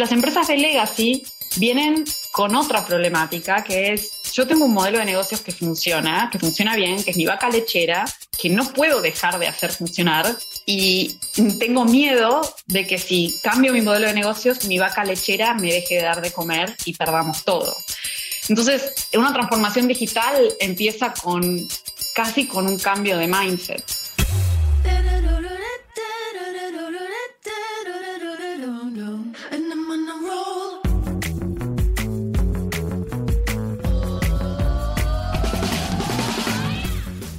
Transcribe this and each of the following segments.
Las empresas de legacy vienen con otra problemática que es, yo tengo un modelo de negocios que funciona, que funciona bien, que es mi vaca lechera, que no puedo dejar de hacer funcionar y tengo miedo de que si cambio mi modelo de negocios, mi vaca lechera me deje de dar de comer y perdamos todo. Entonces, una transformación digital empieza con casi con un cambio de mindset.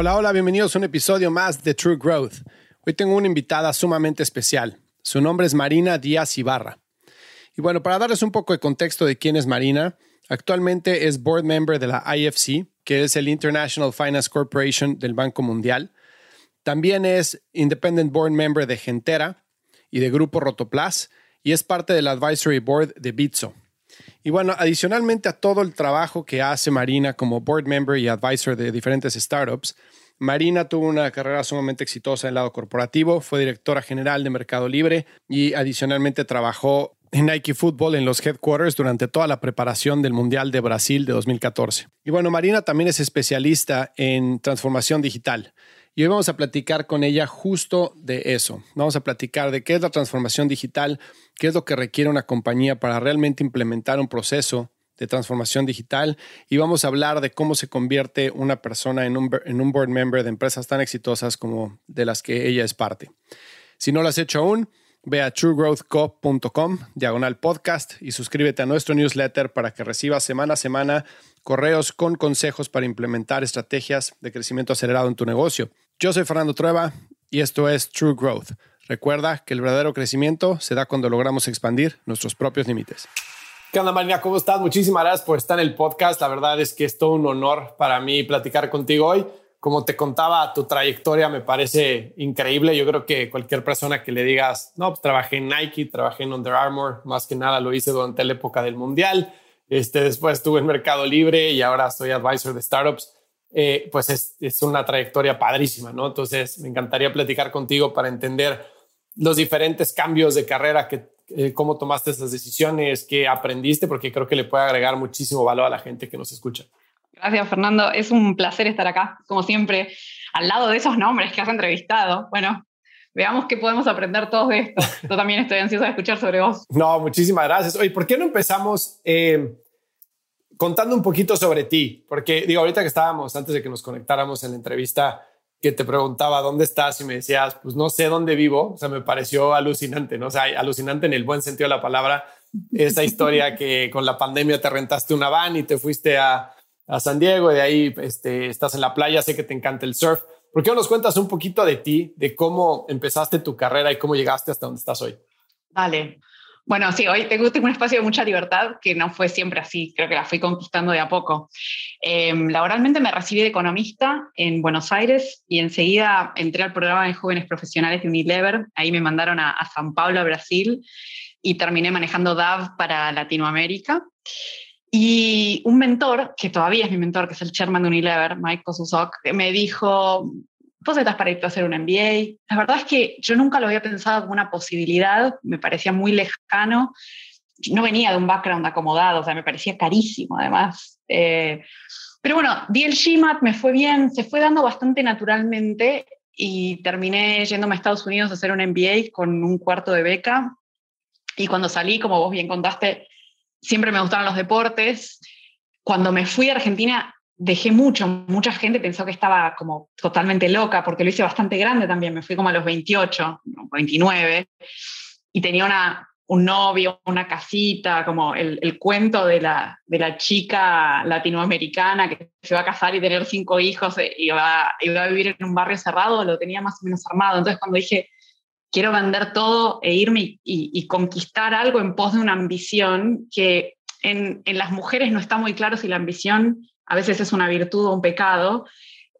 Hola, hola, bienvenidos a un episodio más de True Growth. Hoy tengo una invitada sumamente especial. Su nombre es Marina Díaz Ibarra. Y bueno, para darles un poco de contexto de quién es Marina, actualmente es board member de la IFC, que es el International Finance Corporation del Banco Mundial. También es independent board member de Gentera y de Grupo Rotoplas y es parte del advisory board de Bitso. Y bueno, adicionalmente a todo el trabajo que hace Marina como board member y advisor de diferentes startups, Marina tuvo una carrera sumamente exitosa en el lado corporativo, fue directora general de Mercado Libre y adicionalmente trabajó en Nike Football en los headquarters durante toda la preparación del Mundial de Brasil de 2014. Y bueno, Marina también es especialista en transformación digital. Y hoy vamos a platicar con ella justo de eso. Vamos a platicar de qué es la transformación digital, qué es lo que requiere una compañía para realmente implementar un proceso de transformación digital y vamos a hablar de cómo se convierte una persona en un, board member de empresas tan exitosas como de las que ella es parte. Si no lo has hecho aún, ve a truegrowthco.com, diagonal podcast, y suscríbete a nuestro newsletter para que recibas semana a semana correos con consejos para implementar estrategias de crecimiento acelerado en tu negocio. Yo soy Fernando Trueba y esto es True Growth. Recuerda que el verdadero crecimiento se da cuando logramos expandir nuestros propios límites. ¿Qué onda, Marina? ¿Cómo estás? Muchísimas gracias por estar en el podcast. La verdad es que es todo un honor para mí platicar contigo hoy. Como te contaba, tu trayectoria me parece increíble. Yo creo que cualquier persona que le digas, no, pues trabajé en Nike, trabajé en Under Armour, más que nada lo hice durante la época del Mundial. Este, después estuve en Mercado Libre y ahora soy advisor de startups eh, pues es, una trayectoria padrísima, ¿no? Entonces, me encantaría platicar contigo para entender los diferentes cambios de carrera, que, eh, cómo tomaste esas decisiones, qué aprendiste, porque creo que le puede agregar muchísimo valor a la gente que nos escucha. Gracias, Fernando. Es un placer estar acá, como siempre, al lado de esos nombres que has entrevistado. Bueno, veamos qué podemos aprender todos de esto. Yo también estoy ansiosa de escuchar sobre vos. No, muchísimas gracias. Oye, ¿por qué no empezamos? Eh, contando un poquito sobre ti, porque digo, ahorita que estábamos, antes de que nos conectáramos en la entrevista, que te preguntaba dónde estás y me decías, pues no sé dónde vivo, o sea, me pareció alucinante, ¿no? O sea, alucinante en el buen sentido de la palabra, esa historia que con la pandemia te rentaste una van y te fuiste a, a San Diego, y de ahí este, estás en la playa, sé que te encanta el surf. ¿Por qué no nos cuentas un poquito de ti, de cómo empezaste tu carrera y cómo llegaste hasta donde estás hoy? Vale. Bueno, sí, hoy tengo, un espacio de mucha libertad que no fue siempre así, creo que la fui conquistando de a poco. Em, laboralmente me recibí de economista en Buenos Aires y enseguida entré al programa de jóvenes profesionales de Unilever, ahí me mandaron a, a San Pablo, Brasil, y terminé manejando DAV para Latinoamérica. Y un mentor, que todavía es mi mentor, que es el chairman de Unilever, Mike Kosusok, me dijo, vos estás para irte a hacer un MBA. La verdad es que yo nunca lo había pensado como una posibilidad, me parecía muy lejano. No venía de un background acomodado, o sea, me parecía carísimo además. Eh, pero bueno, di el GMAT, me fue bien, se fue dando bastante naturalmente y terminé yéndome a Estados Unidos a hacer un MBA con un cuarto de beca. Y cuando salí, como vos bien contaste, siempre me gustaron los deportes. Cuando me fui a Argentina, dejé mucho, mucha gente pensó que estaba como totalmente loca, porque lo hice bastante grande también, me fui como a los 28, 29, y tenía una, un novio, una casita, como el, el cuento de la, de la, chica latinoamericana que se va a casar y tener cinco hijos eh, y va, y va a vivir en un barrio cerrado, lo tenía más o menos armado. Entonces cuando dije, quiero vender todo e irme y, y, conquistar algo en pos de una ambición que en, en, las mujeres no está muy claro si la ambición a veces es una virtud o un pecado.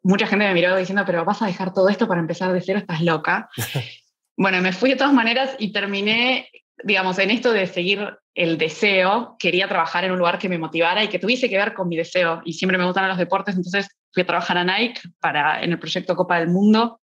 Mucha gente me miró diciendo, pero vas a dejar todo esto para empezar de cero, estás loca. bueno, me fui de todas maneras y terminé, digamos, en esto de seguir el deseo. Quería trabajar en un lugar que me motivara y que tuviese que ver con mi deseo. Y siempre me gustan los deportes, entonces fui a trabajar a Nike para, en el proyecto Copa del Mundo.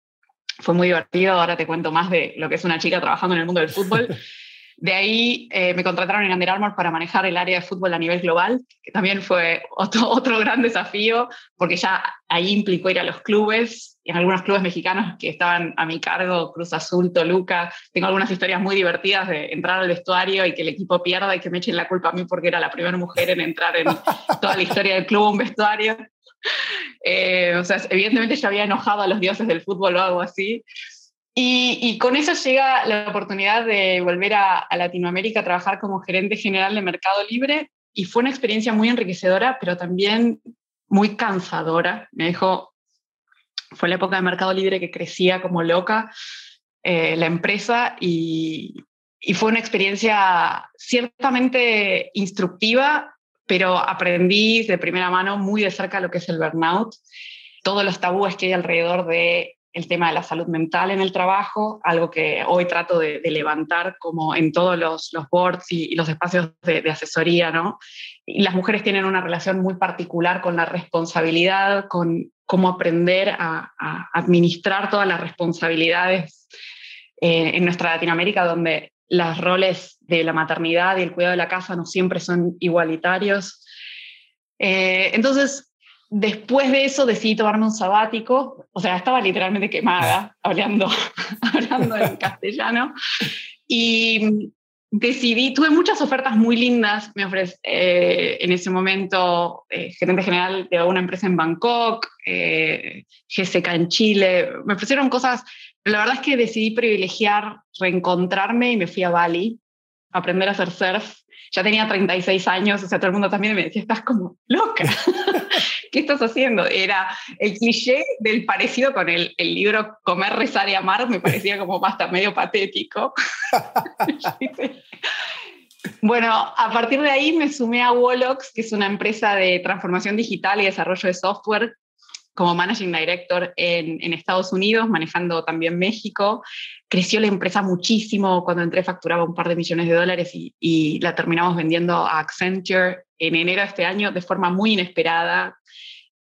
Fue muy divertido, ahora te cuento más de lo que es una chica trabajando en el mundo del fútbol. De ahí eh, me contrataron en Under Armour para manejar el área de fútbol a nivel global, que también fue otro, otro gran desafío, porque ya ahí implicó ir a los clubes, y en algunos clubes mexicanos que estaban a mi cargo, Cruz Azul, Toluca. Tengo algunas historias muy divertidas de entrar al vestuario y que el equipo pierda y que me echen la culpa a mí porque era la primera mujer en entrar en toda la historia del club un vestuario. Eh, o sea, evidentemente ya había enojado a los dioses del fútbol o algo así. Y, con eso llega la oportunidad de volver a, Latinoamérica a trabajar como gerente general de Mercado Libre y fue una experiencia muy enriquecedora, pero también muy cansadora. Me dejó, fue la época de Mercado Libre que crecía como loca eh, la empresa y, y fue una experiencia ciertamente instructiva, pero aprendí de primera mano muy de cerca lo que es el burnout, todos los tabúes que hay alrededor de el tema de la salud mental en el trabajo, algo que hoy trato de, levantar como en todos los, los boards y, los espacios de, asesoría, ¿no? Y las mujeres tienen una relación muy particular con la responsabilidad, con cómo aprender a, administrar todas las responsabilidades eh, en nuestra Latinoamérica, donde los roles de la maternidad y el cuidado de la casa no siempre son igualitarios. Eh, entonces, Después de eso decidí tomarme un sabático, o sea, estaba literalmente quemada hablando, hablando en castellano. Y decidí, tuve muchas ofertas muy lindas, me ofrecí eh, en ese momento eh, gerente general de una empresa en Bangkok, eh, GSK en Chile, me ofrecieron cosas, pero la verdad es que decidí privilegiar reencontrarme y me fui a Bali a aprender a hacer surf. Ya tenía 36 años, o sea, todo el mundo también me decía, estás como loca. ¿qué estás haciendo? Era el cliché del parecido con el, el libro Comer, Rezar y Amar, me parecía como hasta medio patético. bueno, a partir de ahí me sumé a Wolox, que es una empresa de transformación digital y desarrollo de software como Managing Director en, Estados Unidos, manejando también México. Creció la empresa muchísimo. Cuando entré facturaba un par de millones de dólares y, la terminamos vendiendo a Accenture en enero de este año de forma muy inesperada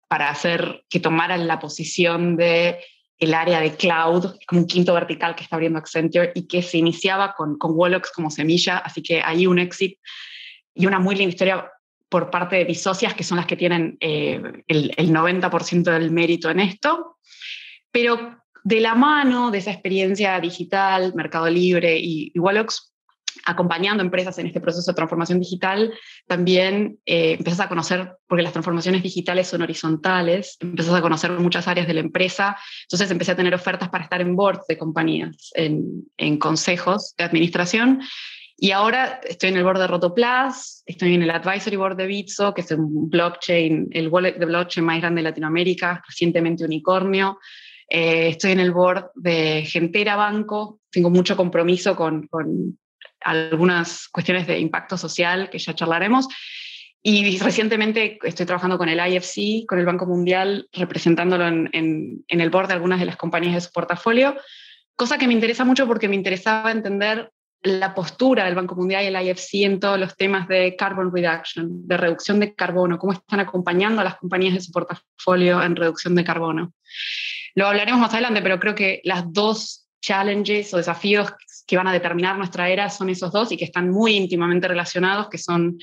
para hacer que tomaran la posición de el área de cloud, como un quinto vertical que está abriendo Accenture y que se iniciaba con, con Wolox como semilla, así que hay un éxito y una muy linda historia por parte de mis socias, que son las que tienen eh, el, el 90% del mérito en esto, pero de la mano de esa experiencia digital, Mercado Libre y, y Wolox, acompañando empresas en este proceso de transformación digital, también eh, a conocer, porque las transformaciones digitales son horizontales, empiezas a conocer muchas áreas de la empresa, entonces empecé a tener ofertas para estar en boards de compañías, en consejos de administración, y ahora estoy en el board de Rotoplas, estoy en el advisory board de Bitso, que es un blockchain, el wallet de blockchain más grande de Latinoamérica, recientemente unicornio. Eh, estoy en el board de Gentera Banco, tengo mucho compromiso con, con algunas cuestiones de impacto social que ya charlaremos. Y recientemente estoy trabajando con el IFC, con el Banco Mundial, representándolo en, en, en, el board de algunas de las compañías de su portafolio, cosa que me interesa mucho porque me interesaba entender la postura del Banco Mundial y el IFC en todos los temas de carbon reduction, de reducción de carbono, cómo están acompañando a las compañías de su portafolio en reducción de carbono. Lo hablaremos más adelante, pero creo que las dos challenges o desafíos que van a determinar nuestra era son esos dos y que están muy íntimamente relacionados, que son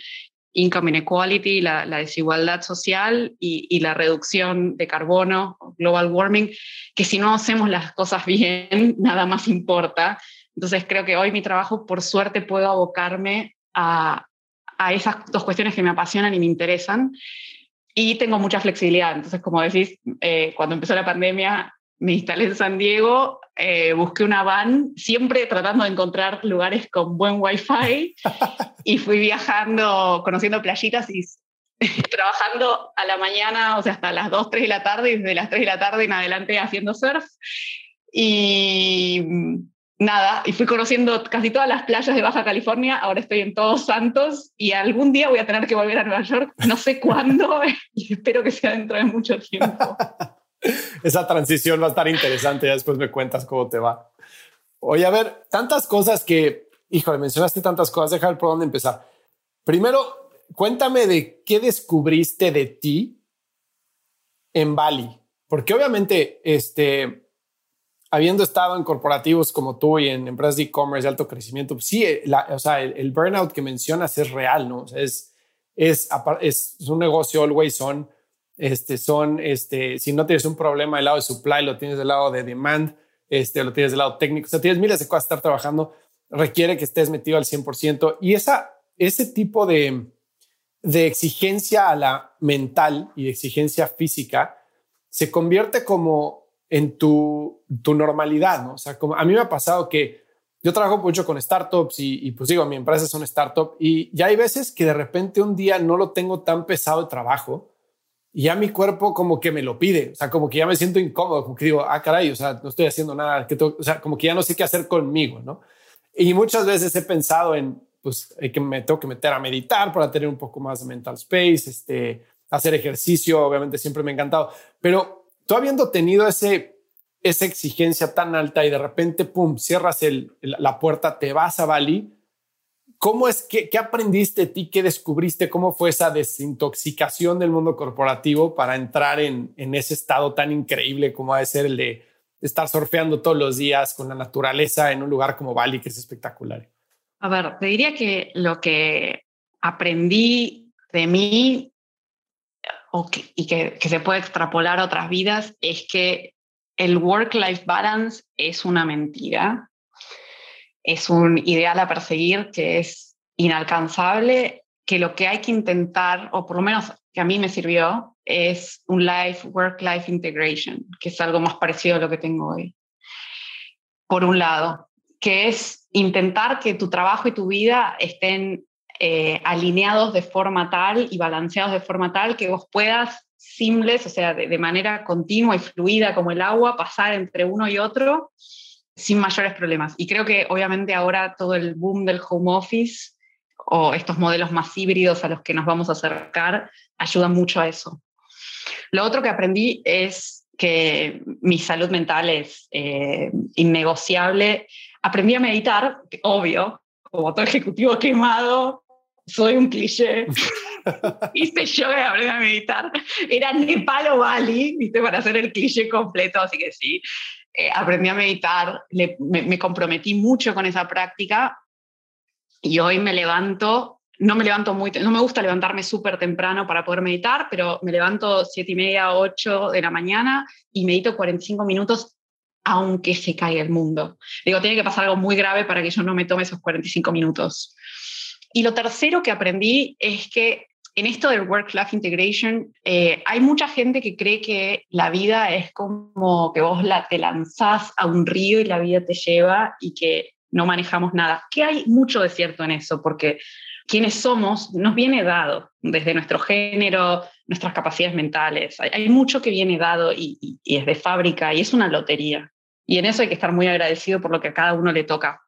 income inequality, la, la desigualdad social y, y, la reducción de carbono, global warming, que si no hacemos las cosas bien, nada más importa. Entonces creo que hoy mi trabajo, por suerte, puedo abocarme a, a esas dos cuestiones que me apasionan y me interesan. y tengo mucha flexibilidad. Entonces, como decís, eh, cuando empezó la pandemia, me instalé en San Diego, eh, busqué una van, siempre tratando de encontrar lugares con buen wifi y fui viajando, conociendo playitas y trabajando a la mañana, o sea, hasta las 2, 3 de la tarde y desde las 3 de la tarde en adelante haciendo surf. Y nada, y fui conociendo casi todas las playas de Baja California, ahora estoy en Todos Santos y algún día voy a tener que volver a Nueva York, no sé cuándo y espero que sea dentro de mucho tiempo. Esa transición va a estar interesante, ya después me cuentas cómo te va. Oye, a ver, tantas cosas que, híjole, mencionaste tantas cosas, déjame ver por dónde empezar. Primero, cuéntame de qué descubriste de ti en Bali, porque obviamente, este, habiendo estado en corporativos como tú y en empresas de e-commerce de alto crecimiento, pues sí, o sea, el, burnout que mencionas es real, ¿no? es, es, es, un negocio always on. Este, son, este, si no tienes un problema del lado de supply, lo tienes del lado de demand, este, lo tienes del lado técnico, o sea, tienes miles de cosas estar trabajando, requiere que estés metido al 100%. Y esa, ese tipo de, de exigencia a la mental y exigencia física se convierte como en tu, tu normalidad, ¿no? O sea, como a mí me ha pasado que yo trabajo mucho con startups y, y, pues digo, mi empresa es una startup y ya hay veces que de repente un día no lo tengo tan pesado de trabajo y ya mi cuerpo como que me lo pide, o sea, como que ya me siento incómodo, como que digo, ah, caray, o sea, no estoy haciando nada, que o sea, como que ya no sé qué hacer conmigo, ¿no? Y muchas veces he pensado en, pues, que me tengo que meter a meditar para tener un poco más de mental space, este, hacer ejercicio, obviamente siempre me ha encantado, pero tú habiendo tenido ese, esa exigencia tan alta y de repente, pum, cierras la puerta, te vas a Bali, ¿cómo es que qué aprendiste de ti, qué descubriste, cómo fue esa desintoxicación del mundo corporativo para entrar en, en ese estado tan increíble como ha de ser el de estar surfeando todos los días con la naturaleza en un lugar como Bali, que es espectacular? A ver, te diría que lo que aprendí de mí y que, se puede extrapolar a otras vidas es que el work-life balance es una mentira, es un ideal a perseguir que es inalcanzable, que lo que hay que intentar, o por lo menos que a mí me sirvió, es un life, work-life integration, que es algo más parecido a lo que tengo hoy. Por un lado, que es intentar que tu trabajo y tu vida estén eh, alineados de forma tal y balanceados de forma tal que vos puedas simples, o sea, de, manera continua y fluida como el agua, pasar entre uno y otro sin mayores problemas. Y creo que obviamente ahora todo el boom del home office o estos modelos más híbridos a los que nos vamos a acercar ayudan mucho a eso. Lo otro que aprendí es que mi salud mental es eh, innegociable. Aprendí a meditar, obvio, como todo ejecutivo quemado, soy un cliché. Hice yoga aprendí a meditar. Era Nepal o Bali, ¿viste? Para hacer el cliché completo, así que sí. Eh, aprendí a meditar, me, comprometí mucho con esa práctica y hoy me levanto, no me levanto muy, no me gusta levantarme súper temprano para poder meditar, pero me levanto siete y media, ocho de la mañana y medito 45 minutos aunque se caiga el mundo. Digo, tiene que pasar algo muy grave para que yo no me tome esos 45 minutos. Y lo tercero que aprendí es que en esto del work-life integration, eh, hay mucha gente que cree que la vida es como que vos la, te lanzás a un río y la vida te lleva y que no manejamos nada. Que hay mucho de cierto en eso, porque quienes somos nos viene dado desde nuestro género, nuestras capacidades mentales. Hay, mucho que viene dado y, y es de fábrica y es una lotería. Y en eso hay que estar muy agradecido por lo que a cada uno le toca.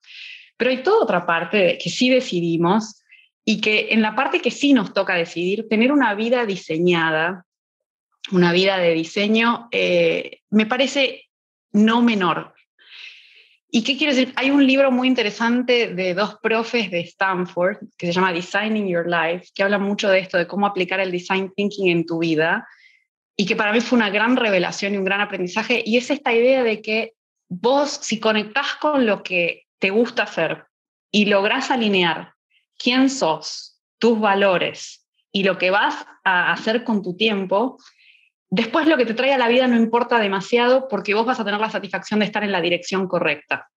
Pero hay toda otra parte que sí decidimos y que en la parte que sí nos toca decidir, tener una vida diseñada, una vida de diseño, eh, me parece no menor. ¿Y qué quiero decir? Hay un libro muy interesante de dos profes de Stanford que se llama Designing Your Life, que habla mucho de esto, de cómo aplicar el design thinking en tu vida, y que para mí fue una gran revelación y un gran aprendizaje, y es esta idea de que vos, si conectás con lo que te gusta hacer y logras alinear quién sos, tus valores y lo que vas a hacer con tu tiempo, después lo que te trae a la vida no importa demasiado porque vos vas a tener la satisfacción de estar en la dirección correcta.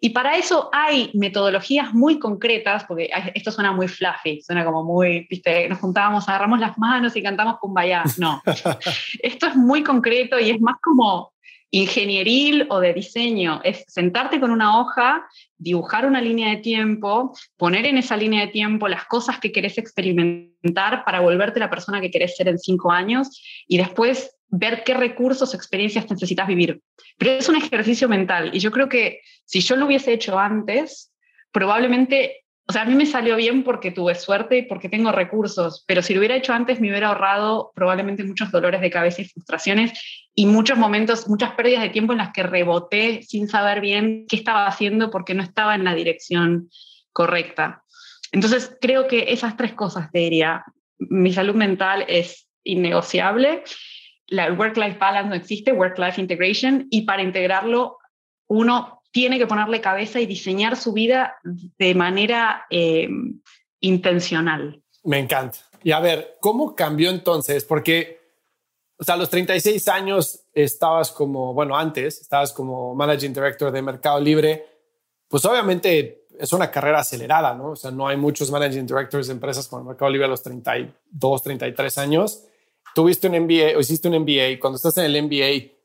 Y para eso hay metodologías muy concretas, porque esto suena muy fluffy, suena como muy, viste, nos juntábamos, agarramos las manos y cantamos Kumbaya. No, esto es muy concreto y es más como ingenieril o de diseño. Es sentarte con una hoja, dibujar una línea de tiempo, poner en esa línea de tiempo las cosas que querés experimentar para volverte la persona que querés ser en cinco años y después ver qué recursos, experiencias necesitas vivir. Pero es un ejercicio mental y yo creo que si yo lo hubiese hecho antes, probablemente, o sea, a mí me salió bien porque tuve suerte y porque tengo recursos, pero si lo hubiera hecho antes me hubiera ahorrado probablemente muchos dolores de cabeza y frustraciones y muchos momentos, muchas pérdidas de tiempo en las que reboté sin saber bien qué estaba haciendo porque no estaba en la dirección correcta. Entonces, creo que esas tres cosas te diría. Mi salud mental es innegociable la work-life balance no existe, work-life integration, y para integrarlo uno tiene que ponerle cabeza y diseñar su vida de manera eh, intencional. Me encanta. Y a ver, ¿cómo cambió entonces? Porque, o sea, a los 36 años estabas como, bueno, antes estabas como Managing Director de Mercado Libre, pues obviamente es una carrera acelerada, ¿no? O sea, no hay muchos Managing Directors de empresas como Mercado Libre a los 32, 33 años tuviste un MBA o hiciste un MBA, cuando estás en el MBA,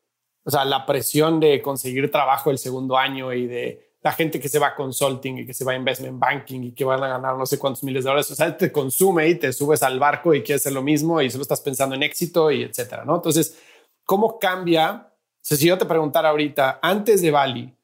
o sea, la presión de conseguir trabajo el segundo año y de la gente que se va a consulting y que se va a investment banking y que van a ganar no sé cuántos miles de dólares, o sea, te consume y te subes al barco y quieres hacer lo mismo y solo estás pensando en éxito y etcétera, ¿no? Entonces, ¿cómo cambia? si yo te preguntara ahorita, antes de Bali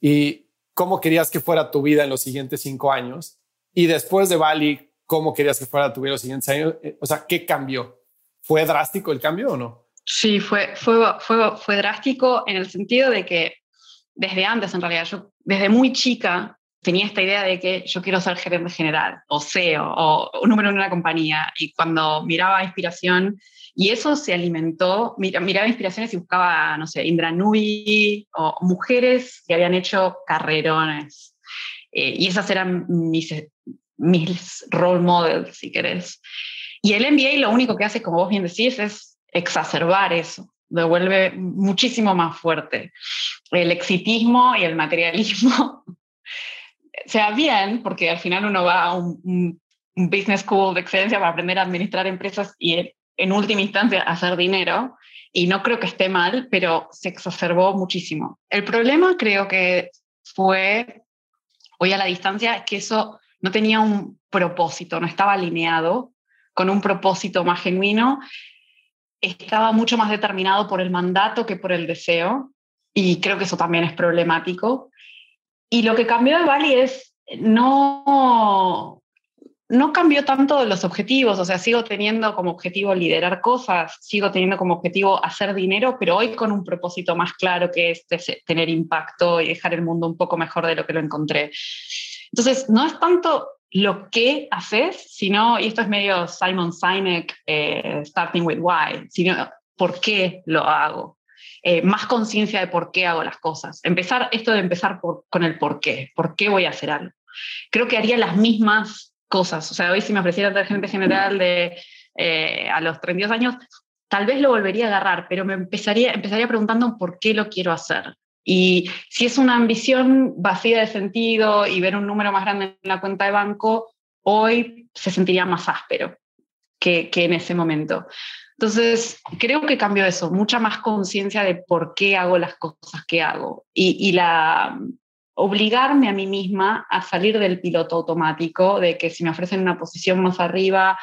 y cómo querías que fuera tu vida en los siguientes cinco años y después de Bali, cómo querías que fuera tu vida en los siguientes años, eh, o sea, ¿qué cambió? ¿Fue drástico el cambio o no? Sí, fue, fue, fue, fue drástico en el sentido de que desde antes, en realidad, yo desde muy chica tenía esta idea de que yo quiero ser gerente general o CEO o un número en una compañía. Y cuando miraba inspiración, y eso se alimentó, miraba inspiraciones y buscaba, no sé, Indra Nui o mujeres que habían hecho carrerones. Eh, y esas eran mis, mis role models, si querés. Y el MBA lo único que hace, como vos bien decís, es exacerbar eso, lo vuelve muchísimo más fuerte. El exitismo y el materialismo. sea, bien, porque al final uno va a un, business school de excelencia para aprender a administrar empresas y en, última instancia hacer dinero. Y no creo que esté mal, pero se exacerbó muchísimo. El problema creo que fue, hoy a la distancia, que eso no tenía un propósito, no estaba alineado con un propósito más genuino, estaba mucho más determinado por el mandato que por el deseo, y creo que eso también es problemático. Y lo que cambió de Bali es, no, no cambió tanto los objetivos, o sea, sigo teniendo como objetivo liderar cosas, sigo teniendo como objetivo hacer dinero, pero hoy con un propósito más claro que es tener impacto y dejar el mundo un poco mejor de lo que lo encontré. Entonces, no es tanto lo que haces, sino, y esto es medio Simon Sinek, eh, Starting with Why, sino por qué lo hago. Eh, más conciencia de por qué hago las cosas. Empezar, esto de empezar con el por qué, por qué voy a hacer algo. Creo que haría las mismas cosas. O sea, hoy si me ofreciera ser gerente general de, eh, a los 32 años, tal vez lo volvería a agarrar, pero me empezaría, empezaría preguntando por qué lo quiero hacer. Y si es una ambición vacía de sentido y ver un número más grande en la cuenta de banco, hoy se sentiría más áspero que, que en ese momento. Entonces, creo que cambió eso, mucha más conciencia de por qué hago las cosas que hago y, y la obligarme a mí misma a salir del piloto automático, de que si me ofrecen una posición más arriba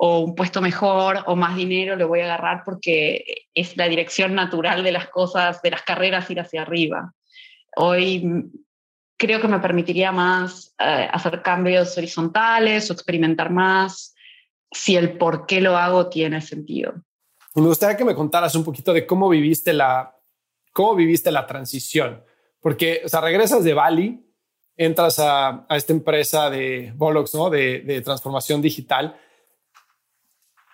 o un puesto mejor o más dinero, le voy a agarrar porque es la dirección natural de las cosas, de las carreras ir hacia arriba. Hoy creo que me permitiría más eh, hacer cambios horizontales o experimentar más si el por qué lo hago tiene sentido. me gustaría que me contaras un poquito de cómo viviste la, cómo viviste la transición, porque, o sea, regresas de Bali, entras a, a esta empresa de Bolox, ¿no? De, de transformación digital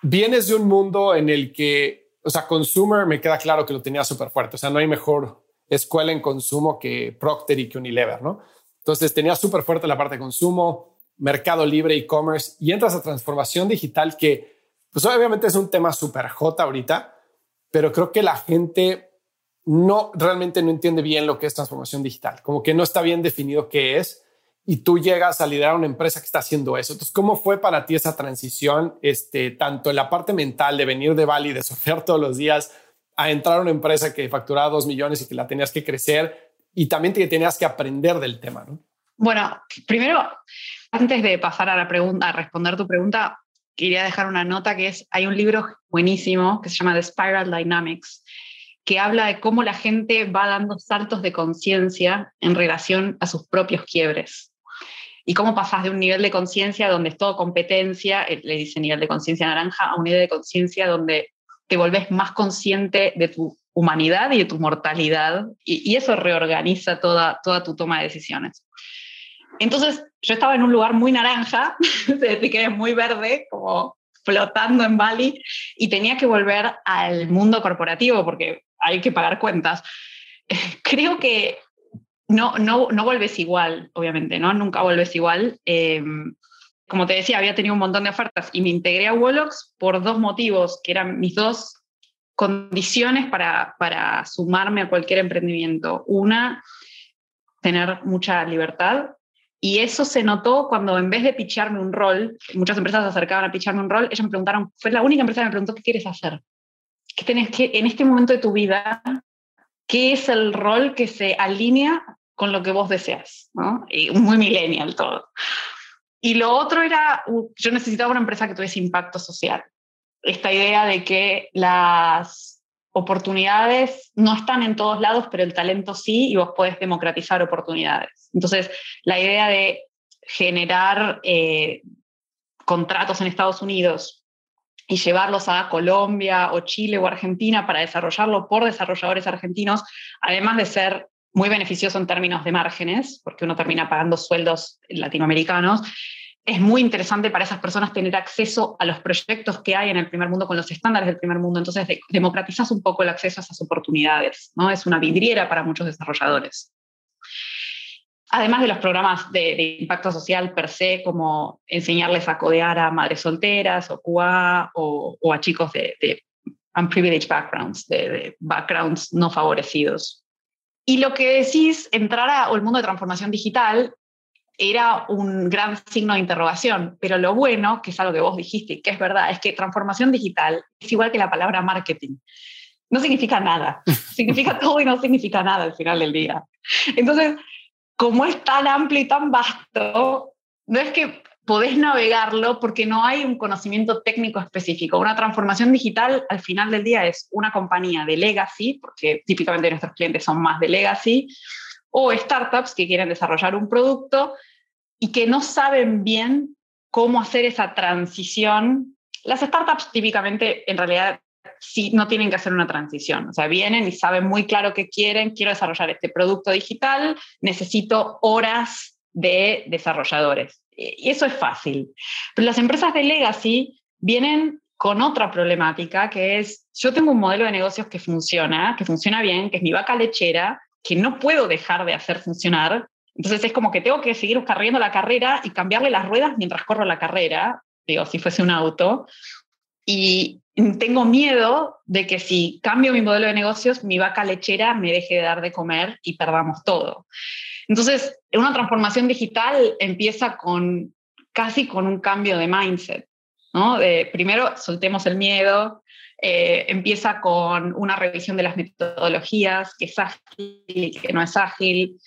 vienes de un mundo en el que, o sea, consumer me queda claro que lo tenía súper fuerte. O sea, no hay mejor escuela en consumo que Procter y que Unilever, ¿no? Entonces tenía súper fuerte la parte de consumo, mercado libre, e-commerce y entras a transformación digital que, pues obviamente es un tema súper hot ahorita, pero creo que la gente no realmente no entiende bien lo que es transformación digital, como que no está bien definido qué es y tú llegas a liderar una empresa que está haciendo eso. Entonces, ¿cómo fue para ti esa transición, este, tanto en la parte mental de venir de Bali, de surfear todos los días, a entrar a una empresa que facturaba dos millones y que la tenías que crecer y también que tenías que aprender del tema? ¿no? Bueno, primero, antes de pasar a la pregunta, a responder tu pregunta, quería dejar una nota que es, hay un libro buenísimo que se llama The Spiral Dynamics, que habla de cómo la gente va dando saltos de conciencia en relación a sus propios quiebres. Y cómo pasas de un nivel de conciencia donde es todo competencia, eh, le dice nivel de conciencia naranja, a un nivel de conciencia donde te volvés más consciente de tu humanidad y de tu mortalidad, y, eso reorganiza toda, toda tu toma de decisiones. Entonces, yo estaba en un lugar muy naranja, desde que es muy verde, como flotando en Bali, y tenía que volver al mundo corporativo porque hay que pagar cuentas. Creo que no, no, no vuelves igual, obviamente, ¿no? Nunca vuelves igual. Em, como te decía, había tenido un montón de ofertas y me integré a Wolox por dos motivos, que eran mis dos condiciones para, para sumarme a cualquier emprendimiento. Una, tener mucha libertad y eso se notó cuando en vez de picharme un rol, muchas empresas se acercaban a picharme un rol, ellos me preguntaron, fue la única empresa que me preguntó, ¿qué quieres hacer? ¿Qué tenés que, en este momento de tu vida, qué es el rol que se alinea con lo que vos deseas? ¿no? Y muy millennial todo. Y lo otro era, yo necesitaba una empresa que tuviese impacto social. Esta idea de que las oportunidades no están en todos lados, pero el talento sí, y vos podés democratizar oportunidades. Entonces, la idea de generar eh, contratos en Estados Unidos y llevarlos a Colombia o Chile o Argentina para desarrollarlo por desarrolladores argentinos, además de ser muy beneficioso en términos de márgenes, porque uno termina pagando sueldos latinoamericanos, es muy interesante para esas personas tener acceso a los proyectos que hay en el primer mundo con los estándares del primer mundo. Entonces, democratizas un poco el acceso a esas oportunidades. ¿no? Es una vidriera para muchos desarrolladores. Además de los programas de, impacto social per se, como enseñarles a codear a madres solteras o QA o, a chicos de, de unprivileged backgrounds, de, backgrounds no favorecidos. Y lo que decís, entrar al mundo de transformación digital era un gran signo de interrogación, pero lo bueno, que es algo que vos dijiste y que es verdad, es que transformación digital es igual que la palabra marketing. No significa nada, significa todo y no significa nada al final del día. Entonces, como es tan amplio y tan vasto, no es que podés navegarlo porque no hay un conocimiento técnico específico. Una transformación digital al final del día es una compañía de legacy, porque típicamente nuestros clientes son más de legacy, o startups que quieren desarrollar un producto y que no saben bien cómo hacer esa transición. Las startups típicamente en realidad sí no tienen que hacer una transición, o sea, vienen y saben muy claro qué quieren, quiero desarrollar este producto digital, necesito horas de desarrolladores. Y eso es fácil. Pero las empresas de legacy vienen con otra problemática, que es, yo tengo un modelo de negocios que funciona, que funciona bien, que es mi vaca lechera, que no puedo dejar de hacer funcionar. Entonces es como que tengo que seguir corriendo la carrera y cambiarle las ruedas mientras corro la carrera, digo, si fuese un auto. Y tengo miedo de que si cambio mi modelo de negocios, mi vaca lechera me deje de dar de comer y perdamos todo. Entonces, una transformación digital empieza con casi con un cambio de mindset. ¿no? De, primero, soltemos el miedo, eh, empieza con una revisión de las metodologías, que es ágil, que no es ágil.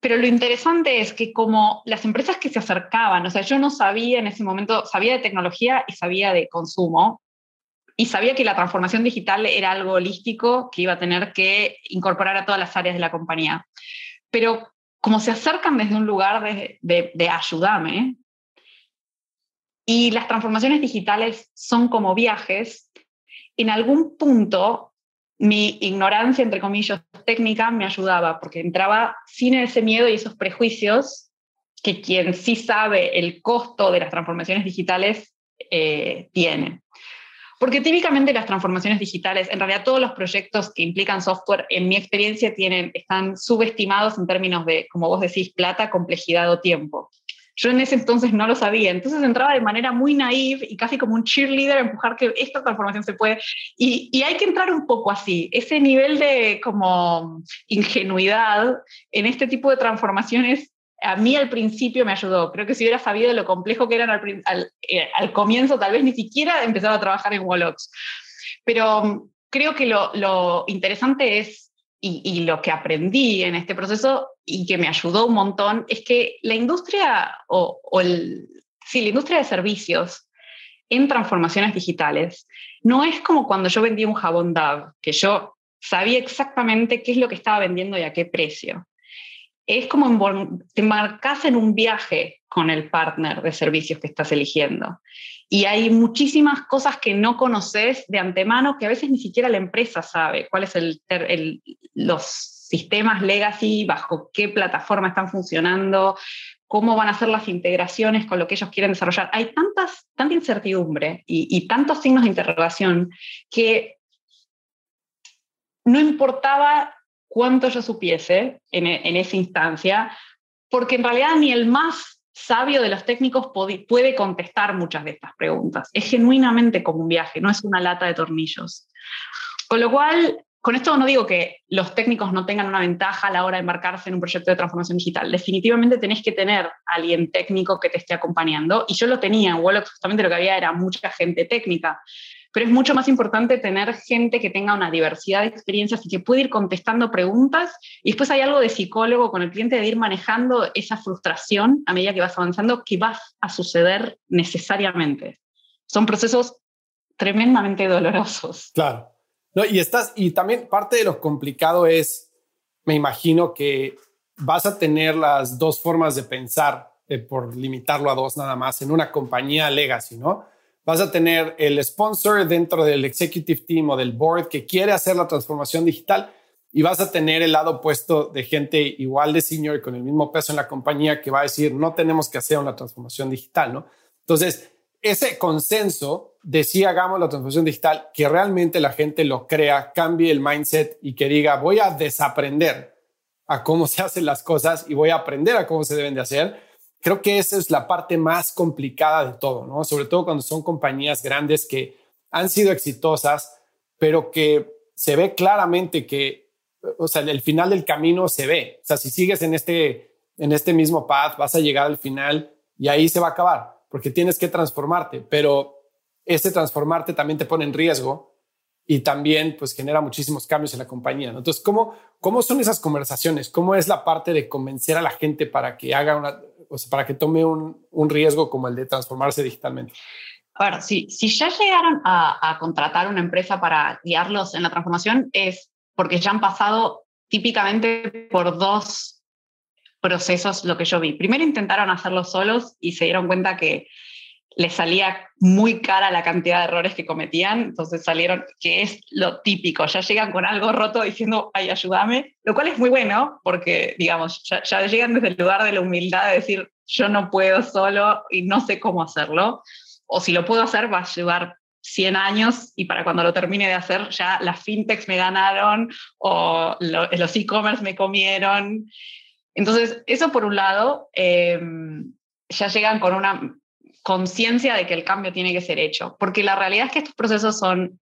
Pero lo interesante es que como las empresas que se acercaban, o sea, yo no sabía en ese momento, sabía de tecnología y sabía de consumo, y sabía que la transformación digital era algo holístico que iba a tener que incorporar a todas las áreas de la compañía. Pero como se acercan desde un lugar de, de, y las transformaciones digitales son como viajes, en algún punto mi ignorancia, entre comillas, técnica me ayudaba, porque entraba sin ese miedo y esos prejuicios que quien sí sabe el costo de las transformaciones digitales eh, tiene. Porque típicamente las transformaciones digitales, en realidad todos los proyectos que implican software, en mi experiencia, tienen, están subestimados en términos de, como vos decís, plata, complejidad o tiempo. Yo en ese entonces no lo sabía, entonces entraba de manera muy naive y casi como un cheerleader a empujar que esta transformación se puede. Y, y hay que entrar un poco así, ese nivel de como ingenuidad en este tipo de transformaciones a mí al principio me ayudó. Creo que si hubiera sabido lo complejo que eran al, eh, comienzo, tal vez ni siquiera empezaba a trabajar en Wallox. Pero mm, creo que lo, interesante es, y, lo que aprendí en este proceso y que me ayudó un montón, es que la industria, o, o la industria de servicios en transformaciones digitales, no es como cuando yo vendía un jabón Dove, que yo sabía exactamente qué es lo que estaba vendiendo y a qué precio es como te marcas en un viaje con el partner de servicios que estás eligiendo. Y hay muchísimas cosas que no conoces de antemano que a veces ni siquiera la empresa sabe cuáles son los sistemas legacy, bajo qué plataforma están funcionando, cómo van a ser las integraciones con lo que ellos quieren desarrollar. Hay tantas, tanta incertidumbre y tantos signos de interrogación que no importaba cuánto yo supiese en, en esa instancia, porque en realidad ni el más sabio de los técnicos puede contestar muchas de estas preguntas. Es genuinamente como un viaje, no es una lata de tornillos. Con lo cual, con esto no digo que los técnicos no tengan una ventaja a la hora de embarcarse en un proyecto de transformación digital. Definitivamente tenés que tener a alguien técnico que te esté acompañando. Y yo lo tenía en justamente lo que había era mucha gente técnica pero es mucho más importante tener gente que tenga una diversidad de experiencias y que pueda ir contestando preguntas. Y después hay algo de psicólogo con el cliente de ir manejando esa frustración a medida que vas avanzando que va a suceder necesariamente. Son procesos tremendamente dolorosos. Claro. No, y, estás, y también parte de lo complicado es, me imagino que vas a tener las dos formas de pensar, eh, por limitarlo a dos nada más, en una compañía legacy, ¿no? Vas a tener el sponsor dentro del executive team o del board que quiere hacer la transformación digital y vas a tener el lado opuesto de gente igual de senior y con el mismo peso en la compañía que va a decir no tenemos que hacer una transformación digital, ¿no? Entonces, ese consenso de si hagamos la transformación digital, que realmente la gente lo crea, cambie el mindset y que diga voy a desaprender a cómo se hacen las cosas y voy a aprender a cómo se deben de hacer creo que esa es la parte más complicada de todo, ¿no? Sobre todo cuando son compañías grandes que han sido exitosas, pero que se ve claramente que, o sea, el final del camino se ve. O sea, si sigues en este, en este mismo path, vas a llegar al final y ahí se va a acabar, porque tienes que transformarte, pero ese transformarte también te pone en riesgo y también pues genera muchísimos cambios en la compañía. Entonces, ¿cómo, ¿cómo son esas conversaciones? ¿Cómo es la parte de convencer a la gente para que haga una, o sea, para que tome un, un riesgo como el de transformarse digitalmente? A ver, si, si ya llegaron a, a, contratar una empresa para guiarlos en la transformación, es porque ya han pasado típicamente por dos procesos lo que yo vi. Primero intentaron hacerlo solos y se dieron cuenta que les salía muy cara la cantidad de errores que cometían, entonces salieron, que es lo típico, ya llegan con algo roto diciendo, ay, ayúdame, lo cual es muy bueno porque, digamos, ya, ya, llegan desde el lugar de la humildad de decir, yo no puedo solo y no sé cómo hacerlo, o si lo puedo hacer va a llevar 100 años y para cuando lo termine de hacer ya las fintechs me ganaron o lo, los e-commerce me comieron. Entonces, eso por un lado, eh, ya llegan con una conciencia de que el cambio tiene que ser hecho, porque la realidad es que estos procesos son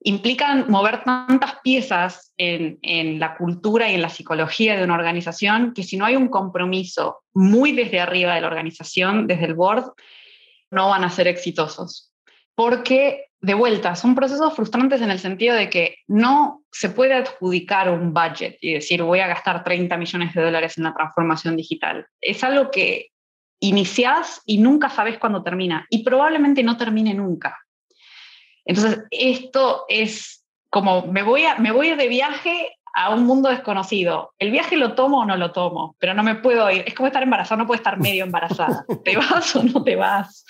implican mover tantas piezas en, en, la cultura y en la psicología de una organización que si no hay un compromiso muy desde arriba de la organización, desde el board, no van a ser exitosos. Porque, de vuelta, son procesos frustrantes en el sentido de que no se puede adjudicar un budget y decir voy a gastar 30 millones de dólares en la transformación digital. Es algo que iniciás y nunca sabes cuándo termina y probablemente no termine nunca. Entonces, esto es como me voy, a, me voy de viaje a un mundo desconocido. El viaje lo tomo o no lo tomo, pero no me puedo ir. Es como estar embarazada, no puedo estar medio embarazada. ¿Te vas o no te vas?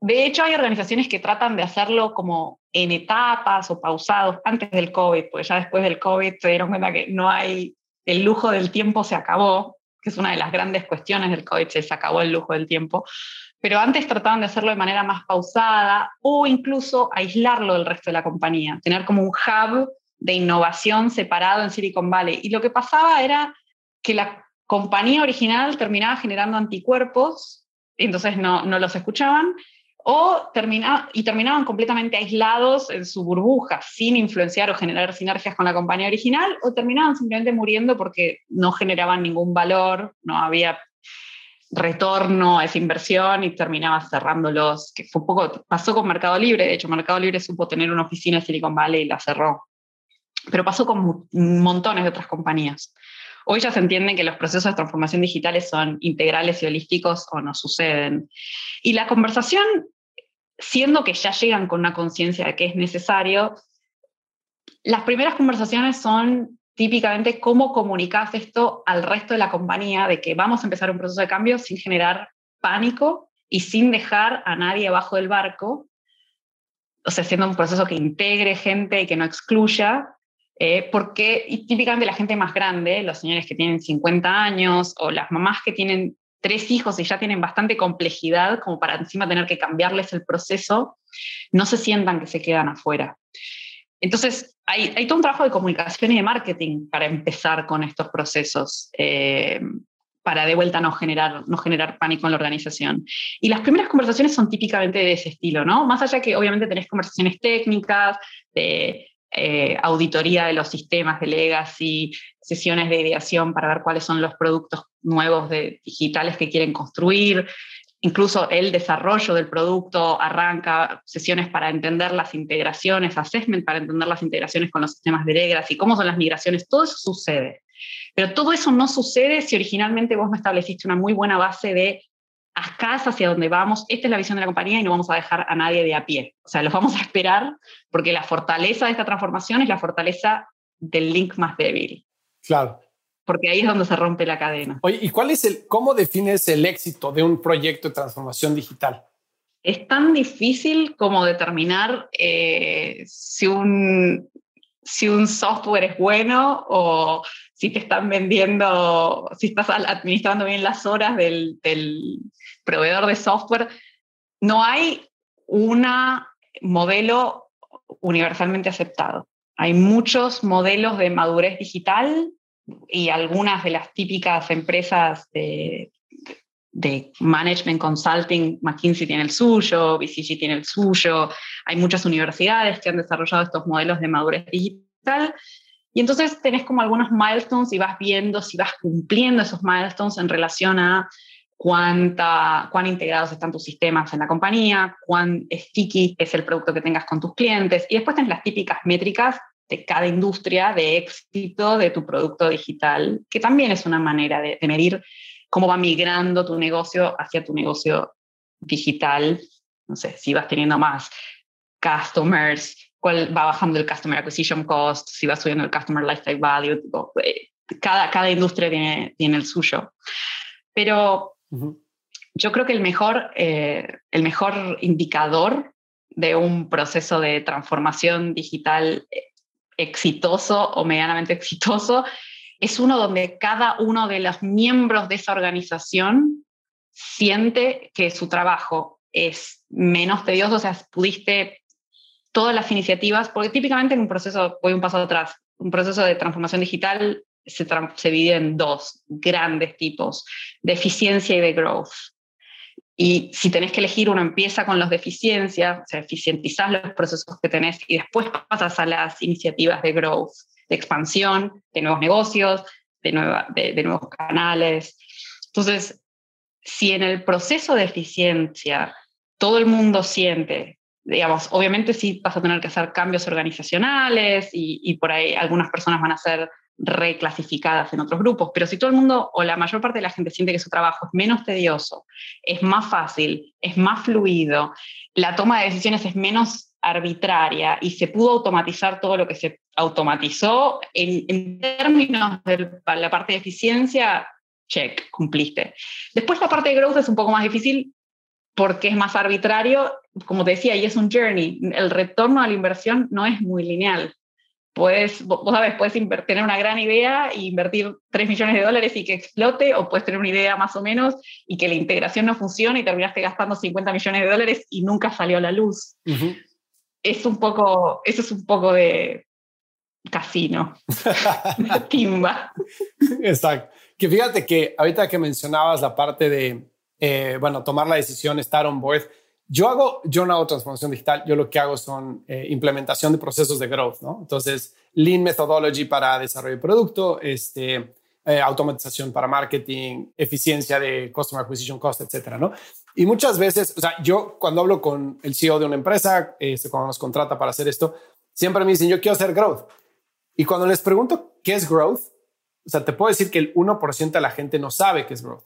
De hecho, hay organizaciones que tratan de hacerlo como en etapas o pausados antes del COVID, porque ya después del COVID se dieron cuenta que no hay, el lujo del tiempo se acabó que es una de las grandes cuestiones del COVID, se acabó el lujo del tiempo, pero antes trataban de hacerlo de manera más pausada o incluso aislarlo del resto de la compañía, tener como un hub de innovación separado en Silicon Valley. Y lo que pasaba era que la compañía original terminaba generando anticuerpos, entonces no, no los escuchaban, o termina, y terminaban completamente aislados en su burbuja, sin influenciar o generar sinergias con la compañía original, o terminaban simplemente muriendo porque no generaban ningún valor, no había retorno a esa inversión y terminaba cerrándolos, que fue un poco, pasó con Mercado Libre, de hecho Mercado Libre supo tener una oficina en Silicon Valley y la cerró, pero pasó con montones de otras compañías. Hoy ya se entiende que los procesos de transformación digitales son integrales y holísticos o no suceden. Y la conversación siendo que ya llegan con una conciencia de que es necesario, las primeras conversaciones son típicamente cómo comunicas esto al resto de la compañía, de que vamos a empezar un proceso de cambio sin generar pánico y sin dejar a nadie abajo del barco, o sea, siendo un proceso que integre gente y que no excluya, eh, porque y típicamente la gente más grande, los señores que tienen 50 años o las mamás que tienen tres hijos y ya tienen bastante complejidad como para encima tener que cambiarles el proceso, no se sientan que se quedan afuera. Entonces, hay, hay todo un trabajo de comunicación y de marketing para empezar con estos procesos, eh, para de vuelta no generar, no generar pánico en la organización. Y las primeras conversaciones son típicamente de ese estilo, ¿no? Más allá que obviamente tenés conversaciones técnicas, de eh, auditoría de los sistemas de legacy, sesiones de ideación para ver cuáles son los productos nuevos digitales que quieren construir. Incluso el desarrollo del producto arranca sesiones para entender las integraciones, assessment para entender las integraciones con los sistemas de legacy, cómo son las migraciones, todo eso sucede. Pero todo eso no sucede si originalmente vos no estableciste una muy buena base de acá hacia donde vamos, esta es la visión de la compañía y no vamos a dejar a nadie de a pie. O sea, los vamos a esperar porque la fortaleza de esta transformación es la fortaleza del link más débil. Claro. Porque ahí es donde se rompe la cadena. Oye, ¿y cuál es el, cómo defines el éxito de un proyecto de transformación digital? Es tan difícil como determinar eh, si, un, si un software es bueno o si te están vendiendo, si estás administrando bien las horas del, proveedor de software, no hay un modelo universalmente aceptado. Hay muchos modelos de madurez digital y algunas de las típicas empresas de, de management consulting, McKinsey tiene el suyo, BCG tiene el suyo, hay muchas universidades que han desarrollado estos modelos de madurez digital. Y entonces tenés como algunos milestones y vas viendo si vas cumpliendo esos milestones en relación a cuánta, cuán integrados están tus sistemas en la compañía, cuán sticky es el producto que tengas con tus clientes. Y después tienes las típicas métricas de cada industria de éxito de tu producto digital, que también es una manera de, medir cómo va migrando tu negocio hacia tu negocio digital. No sé, si vas teniendo más customers, cuál va bajando el customer acquisition cost, si va subiendo el customer lifetime value. Eh, cada, cada industria tiene, tiene el suyo. Pero yo creo que el mejor, eh, el mejor indicador de un proceso de transformación digital eh, exitoso o medianamente exitoso es uno donde cada uno de los miembros de esa organización siente que su trabajo es menos tedioso, o sea, pudiste todas las iniciativas, porque típicamente en un proceso, voy un paso atrás, un proceso de transformación digital se, divide en dos grandes tipos, de eficiencia y de growth. Y si tenés que elegir, uno empieza con los de eficiencia, o sea, eficientizás los procesos que tenés y después pasas a las iniciativas de growth, de expansión, de nuevos negocios, de, nueva, de, nuevos canales. Entonces, si en el proceso de eficiencia todo el mundo siente, digamos, obviamente sí vas a tener que hacer cambios organizacionales y, y por ahí algunas personas van a ser reclasificadas en otros grupos, pero si todo el mundo o la mayor parte de la gente siente que su trabajo es menos tedioso, es más fácil, es más fluido, la toma de decisiones es menos arbitraria y se pudo automatizar todo lo que se automatizó, en, términos de la parte de eficiencia, check, cumpliste. Después la parte de growth es un poco más difícil porque es más arbitrario, como te decía, y es un journey. El retorno a la inversión no es muy lineal puedes, vos sabes, puedes tener una gran idea e invertir 3 millones de dólares y que explote, o puedes tener una idea más o menos y que la integración no funcione y terminaste gastando 50 millones de dólares y nunca salió a la luz. Es un poco, eso es un poco de casino, timba. Exacto. que fíjate que ahorita que mencionabas la parte de, eh, bueno, tomar la decisión, estar on board, yo hago, yo no hago transformación digital, yo lo que hago son eh, implementación de procesos de growth, ¿no? Entonces, Lean Methodology para desarrollo de producto, este, eh, automatización para marketing, eficiencia de Customer Acquisition Cost, etcétera, ¿no? Y muchas veces, o sea, yo cuando hablo con el CEO de una empresa, este, cuando nos contrata para hacer esto, siempre me dicen, yo quiero hacer growth. Y cuando les pregunto qué es growth, o sea, te puedo decir que el 1% de la gente no sabe qué es growth.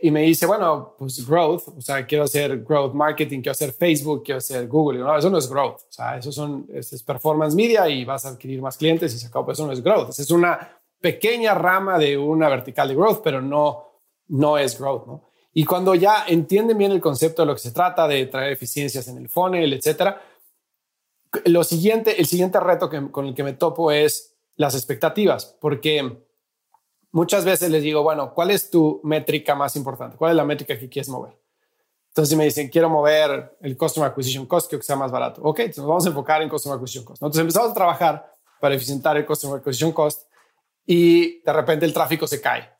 Y me dice, bueno, pues growth, o sea, quiero hacer growth marketing, quiero hacer Facebook, quiero hacer Google. no, eso no es growth. O sea, eso son, es, performance media y vas a adquirir más clientes y se acabó. eso no es growth. Es una pequeña rama de una vertical de growth, pero no, no es growth, ¿no? Y cuando ya entienden bien el concepto de lo que se trata, de traer eficiencias en el funnel, etcétera, lo siguiente, el siguiente reto que, con el que me topo es las expectativas, porque muchas veces les digo, bueno, ¿cuál es tu métrica más importante? ¿Cuál es la métrica que quieres mover? Entonces me dicen, quiero mover el Customer Acquisition Cost, que sea más barato. Ok, entonces nos vamos a enfocar en Customer Acquisition Cost. Entonces empezamos a trabajar para eficientar el Customer Acquisition Cost y de repente el tráfico se cae.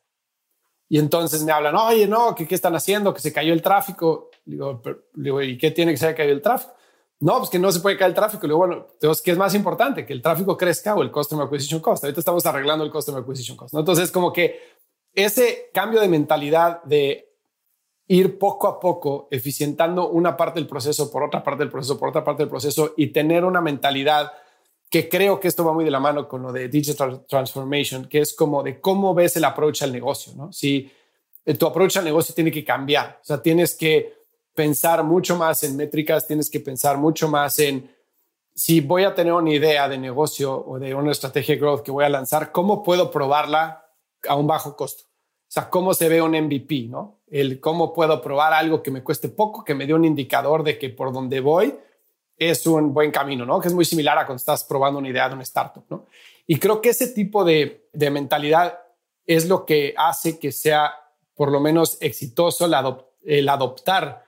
Y entonces me hablan, oye, no, ¿qué, qué están haciendo? Que se cayó el tráfico. Digo, digo, ¿y qué tiene que ser que caído el tráfico? No, pues que no se puede caer el tráfico. Luego, bueno, entonces, ¿qué es más importante? Que el tráfico crezca o el Customer Acquisition Cost. Ahorita estamos arreglando el Customer Acquisition Cost. ¿no? Entonces, como que ese cambio de mentalidad de ir poco a poco eficientando una parte del proceso por otra parte del proceso, por otra parte del proceso y tener una mentalidad que creo que esto va muy de la mano con lo de digital transformation, que es como de cómo ves el approach al negocio, ¿no? Si tu approach al negocio tiene que cambiar, o sea, tienes que pensar mucho más en métricas, tienes que pensar mucho más en si voy a tener una idea de negocio o de una estrategia de growth que voy a lanzar, ¿cómo puedo probarla a un bajo costo? O sea, ¿cómo se ve un MVP? ¿no? El cómo puedo probar algo que me cueste poco, que me dé un indicador de que por donde voy es un buen camino, ¿no? Que es muy similar a cuando estás probando una idea de un startup, ¿no? Y creo que ese tipo de, de mentalidad es lo que hace que sea por lo menos exitoso el adoptar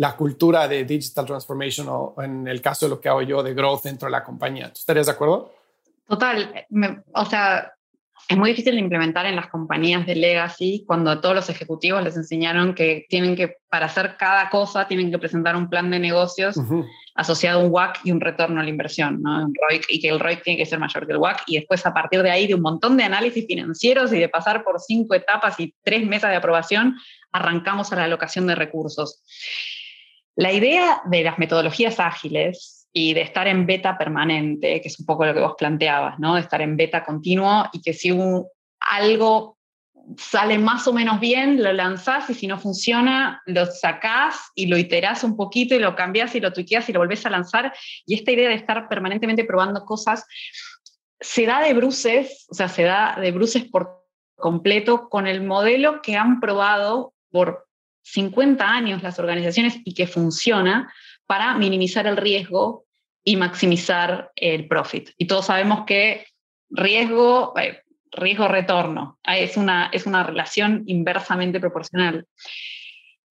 la cultura de digital transformation o en el caso de lo que hago yo de growth dentro de la compañía. ¿Tú estarías de acuerdo? Total. o sea, es muy difícil de implementar en las compañías de legacy cuando a todos los ejecutivos les enseñaron que tienen que, para hacer cada cosa, tienen que presentar un plan de negocios asociado a un WAC y un retorno a la inversión, ¿no? Un ROIC, y que el ROIC tiene que ser mayor que el WAC. Y después, a partir de ahí, de un montón de análisis financieros y de pasar por cinco etapas y tres mesas de aprobación, arrancamos a la alocación de recursos. La idea de las metodologías ágiles y de estar en beta permanente, que es un poco lo que vos planteabas, ¿no? De estar en beta continuo y que si algo sale más o menos bien, lo lanzás y si no funciona, lo sacás y lo iterás un poquito y lo cambiás y lo tuiteás y lo volvés a lanzar. Y esta idea de estar permanentemente probando cosas se da de bruces, o sea, se da de bruces por completo con el modelo que han probado por 50 años las organizaciones y que funciona para minimizar el riesgo y maximizar el profit. Y todos sabemos que riesgo, eh, riesgo-retorno es una, es una relación inversamente proporcional.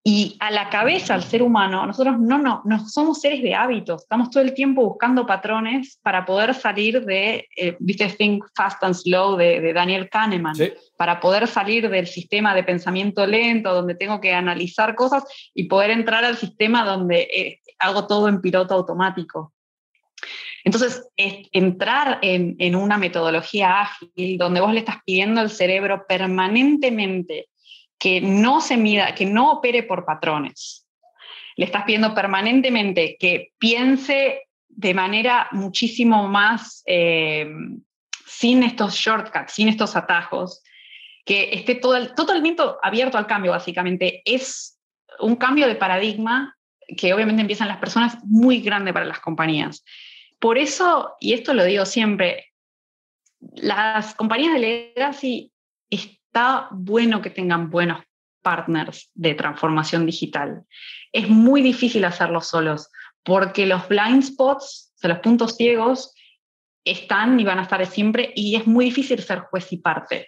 Y a la cabeza, al ser humano, nosotros no, no, no somos seres de hábitos, estamos todo el tiempo buscando patrones para poder salir de, eh, viste, Think Fast and Slow de, Daniel Kahneman, para poder salir del sistema de pensamiento lento, donde tengo que analizar cosas y poder entrar al sistema donde eh, hago todo en piloto automático. Entonces, entrar en, en, una metodología ágil donde vos le estás pidiendo al cerebro permanentemente que no se mida, que no opere por patrones. Le estás pidiendo permanentemente que piense de manera muchísimo más eh, sin estos shortcuts, sin estos atajos, que esté todo el, totalmente abierto al cambio, básicamente. Es un cambio de paradigma que obviamente empiezan las personas muy grande para las compañías. Por eso, y esto lo digo siempre, las compañías de legacy está bueno que tengan buenos partners de transformación digital. Es muy difícil hacerlo solos porque los blind spots, o los puntos ciegos, están y van a estar siempre y es muy difícil ser juez y parte.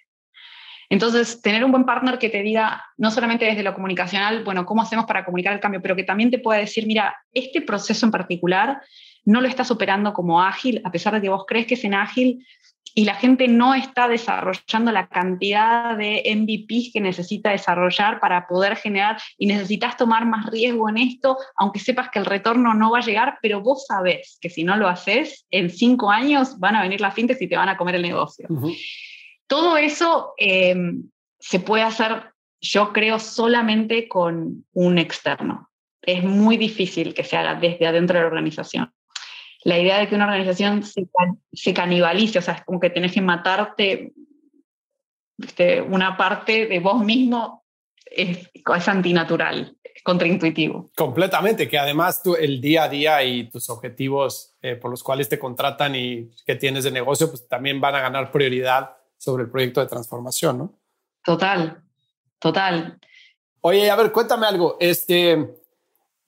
Entonces, tener un buen partner que te diga, no solamente desde lo comunicacional, bueno, ¿cómo hacemos para comunicar el cambio? Pero que también te pueda decir, mira, este proceso en particular no lo estás operando como ágil, a pesar de que vos crees que es en ágil, y la gente no está desarrollando la cantidad de MVPs que necesita desarrollar para poder generar y necesitas tomar más riesgo en esto, aunque sepas que el retorno no va a llegar, pero vos sabés que si no lo haces, en cinco años van a venir las fintechs y te van a comer el negocio. Todo eso eh, se puede hacer, yo creo, solamente con un externo. Es muy difícil que se haga desde adentro de la organización la idea de que una organización se, canibalice, o sea, es como que tenés que matarte una parte de vos mismo, es, es antinatural, es contraintuitivo. Completamente, que además tú, el día a día y tus objetivos eh, por los cuales te contratan y que tienes de negocio, pues también van a ganar prioridad sobre el proyecto de transformación, ¿no? Total, total. Oye, a ver, cuéntame algo. Este,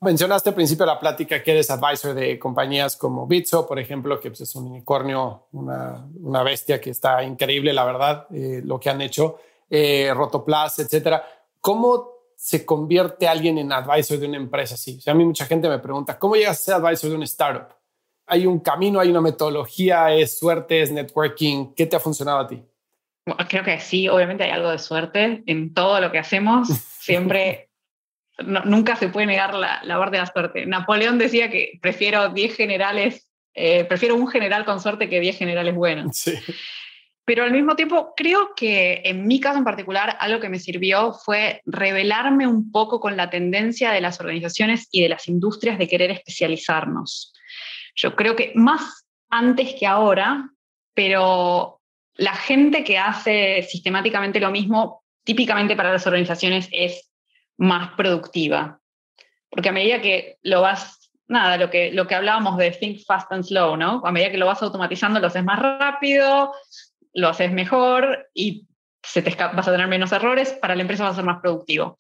Mencionaste al principio de la plática que eres advisor de compañías como Bitso, por ejemplo, que pues, es un unicornio, una, una, bestia que está increíble, la verdad, eh, lo que han hecho, eh, Rotoplas, etcétera. ¿Cómo se convierte alguien en advisor de una empresa así? O sea, a mí mucha gente me pregunta, ¿cómo llegas a ser advisor de una startup? ¿Hay un camino, hay una metodología, es suerte, es networking? ¿Qué te ha funcionado a ti? creo que sí, obviamente hay algo de suerte en todo lo que hacemos. Siempre nunca se puede negar la, la de la suerte. Napoleón decía que prefiero 10 generales, eh, prefiero un general con suerte que 10 generales buenos. Pero al mismo tiempo, creo que en mi caso en particular, algo que me sirvió fue revelarme un poco con la tendencia de las organizaciones y de las industrias de querer especializarnos. Yo creo que más antes que ahora, pero la gente que hace sistemáticamente lo mismo, típicamente para las organizaciones es más productiva. Porque a medida que lo vas, nada, lo que, lo que hablábamos de think fast and slow, ¿no? A medida que lo vas automatizando, lo haces más rápido, lo haces mejor y se te vas a tener menos errores, para la empresa vas a ser más productivo.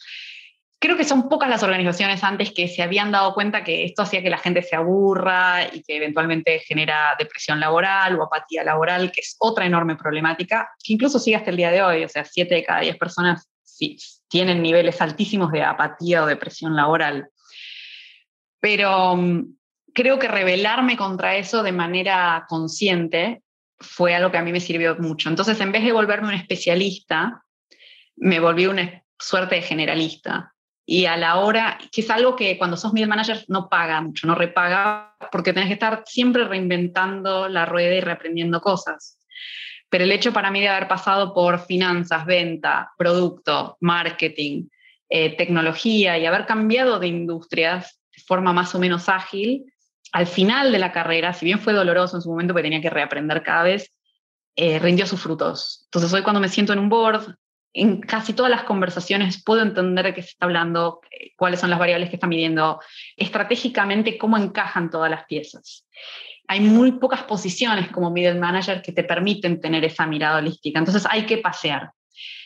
Creo que son pocas las organizaciones antes que se habían dado cuenta que esto hacía que la gente se aburra y que eventualmente genera depresión laboral o apatía laboral, que es otra enorme problemática, que incluso sigue hasta el día de hoy. O sea, siete de cada diez personas sí, tienen niveles altísimos de apatía o depresión laboral. Pero mm, creo que rebelarme contra eso de manera consciente fue algo que a mí me sirvió mucho. Entonces, en vez de volverme un especialista, me volví una suerte de generalista. Y a la hora, que es algo que cuando sos middle manager no paga mucho, no repaga, porque tenés que estar siempre reinventando la rueda y reaprendiendo cosas. Pero el hecho para mí de haber pasado por finanzas, venta, producto, marketing, eh, tecnología y haber cambiado de industrias de forma más o menos ágil, al final de la carrera, si bien fue doloroso en su momento porque tenía que reaprender cada vez, eh, rindió sus frutos. Entonces hoy cuando me siento en un board, en casi todas las conversaciones puedo entender de qué se está hablando, eh, cuáles son las variables que está midiendo, estratégicamente cómo encajan todas las piezas hay muy pocas posiciones como middle manager que te permiten tener esa mirada holística. Entonces hay que pasear.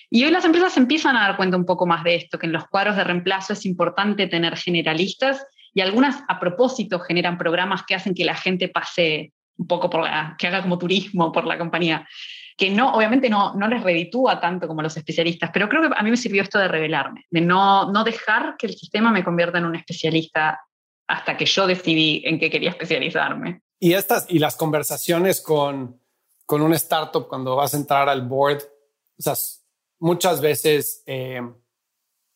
Y hoy las empresas empiezan a dar cuenta un poco más de esto, que en los cuadros de reemplazo es importante tener generalistas y algunas a propósito generan programas que hacen que la gente pase un poco por la, que haga como turismo por la compañía, que no, obviamente no, no les reditúa tanto como los especialistas, pero creo que a mí me sirvió esto de revelarme, de no, no dejar que el sistema me convierta en un especialista hasta que yo decidí en qué quería especializarme. Y estas y las conversaciones con, con un startup cuando vas a entrar al board, o sea, muchas veces eh,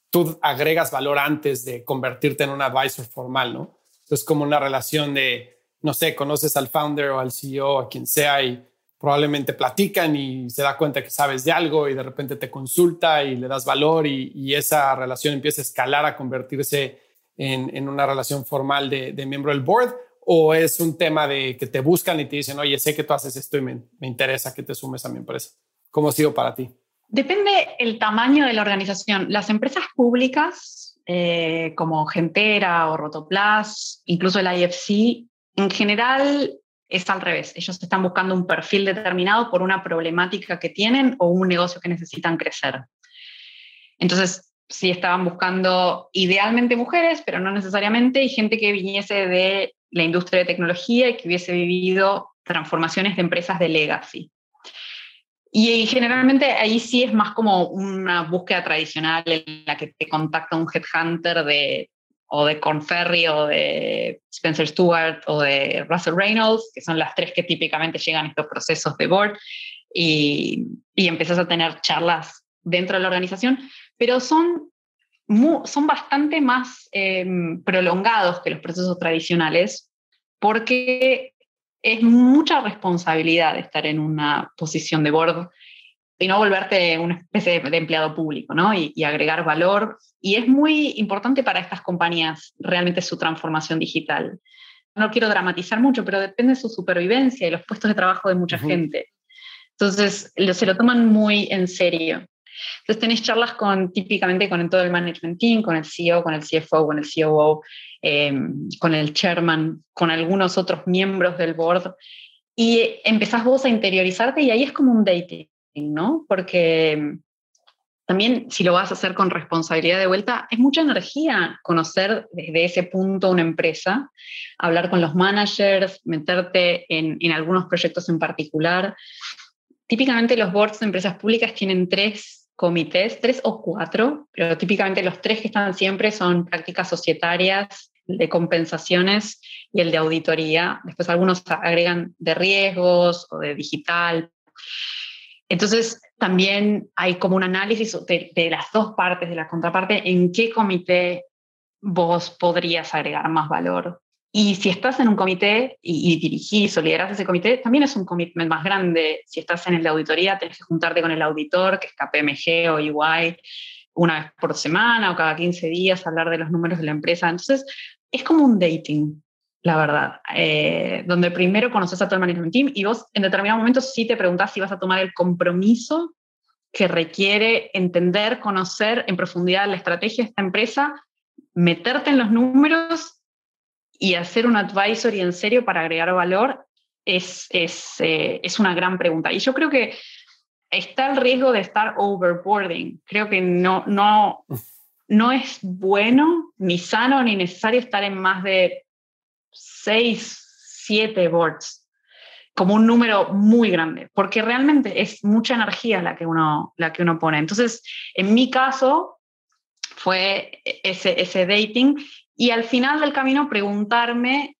tú agregas valor antes de convertirte en un advisor formal, ¿no? Entonces, como una relación de, no sé, conoces al founder o al CEO, a quien sea, y probablemente platican y se da cuenta que sabes de algo y de repente te consulta y le das valor y, esa relación empieza a escalar a convertirse en, en una relación formal de miembro del board o es un tema de que te buscan y te dicen, oye, sé que tú haces esto y me, interesa que te sumes a mi empresa? ¿Cómo ha sido para ti? Depende el tamaño de la organización. Las empresas públicas, eh, como Gentera o Rotoplas, incluso el IFC, en general es al revés. Ellos están buscando un perfil determinado por una problemática que tienen o un negocio que necesitan crecer. Entonces, sí estaban buscando idealmente mujeres, pero no necesariamente, y gente que viniese de la industria de tecnología y que hubiese vivido transformaciones de empresas de legacy. Y, generalmente ahí sí es más como una búsqueda tradicional en la que te contacta un headhunter de o de Corn Ferry o de Spencer Stewart o de Russell Reynolds, que son las tres que típicamente llegan a estos procesos de board, y, y empiezas a tener charlas dentro de la organización, pero son, son bastante más em, prolongados que los procesos tradicionales, porque es mucha responsabilidad estar en una posición de board y no volverte una especie de, empleado público, ¿no? Y, y, agregar valor. Y es muy importante para estas compañías realmente su transformación digital. No quiero dramatizar mucho, pero depende de su supervivencia y los puestos de trabajo de mucha gente. Entonces, lo, se lo toman muy en serio. Entonces, tenéis charlas con, típicamente con todo el management team, con el CEO, con el CFO, con el COO, em, con el chairman, con algunos otros miembros del board. Y empezás vos a interiorizarte y ahí es como un dating. ¿no? Porque también si lo vas a hacer con responsabilidad de vuelta, es mucha energía conocer desde ese punto una empresa, hablar con los managers, meterte en, en algunos proyectos en particular. Típicamente los boards de empresas públicas tienen tres comités, tres o cuatro, pero típicamente los tres que están siempre son prácticas societarias, de compensaciones y el de auditoría. Después algunos agregan de riesgos o de digital. Entonces, también hay como un análisis de, las dos partes, de la contraparte, en qué comité vos podrías agregar más valor. Y si estás en un comité y, dirigís o liderás ese comité, también es un commitment más grande. Si estás en de auditoría, tenés que juntarte con el auditor, que es KPMG o EY, una vez por semana o cada 15 días, hablar de los números de la empresa. Entonces, es como un dating la verdad, eh, donde primero conoces a todo el management team y vos en determinado momento sí te preguntás si vas a tomar el compromiso que requiere entender, conocer en profundidad la estrategia de esta empresa, meterte en los números y hacer un advisory en serio para agregar valor, es, es, eh, es una gran pregunta. Y yo creo que está el riesgo de estar overboarding. Creo que no, no, no es bueno, ni sano, ni necesario estar en más de seis, siete boards, como un número muy grande, porque realmente es mucha energía la que uno, la que uno pone. Entonces, en mi caso, fue ese, ese dating y al final del camino preguntarme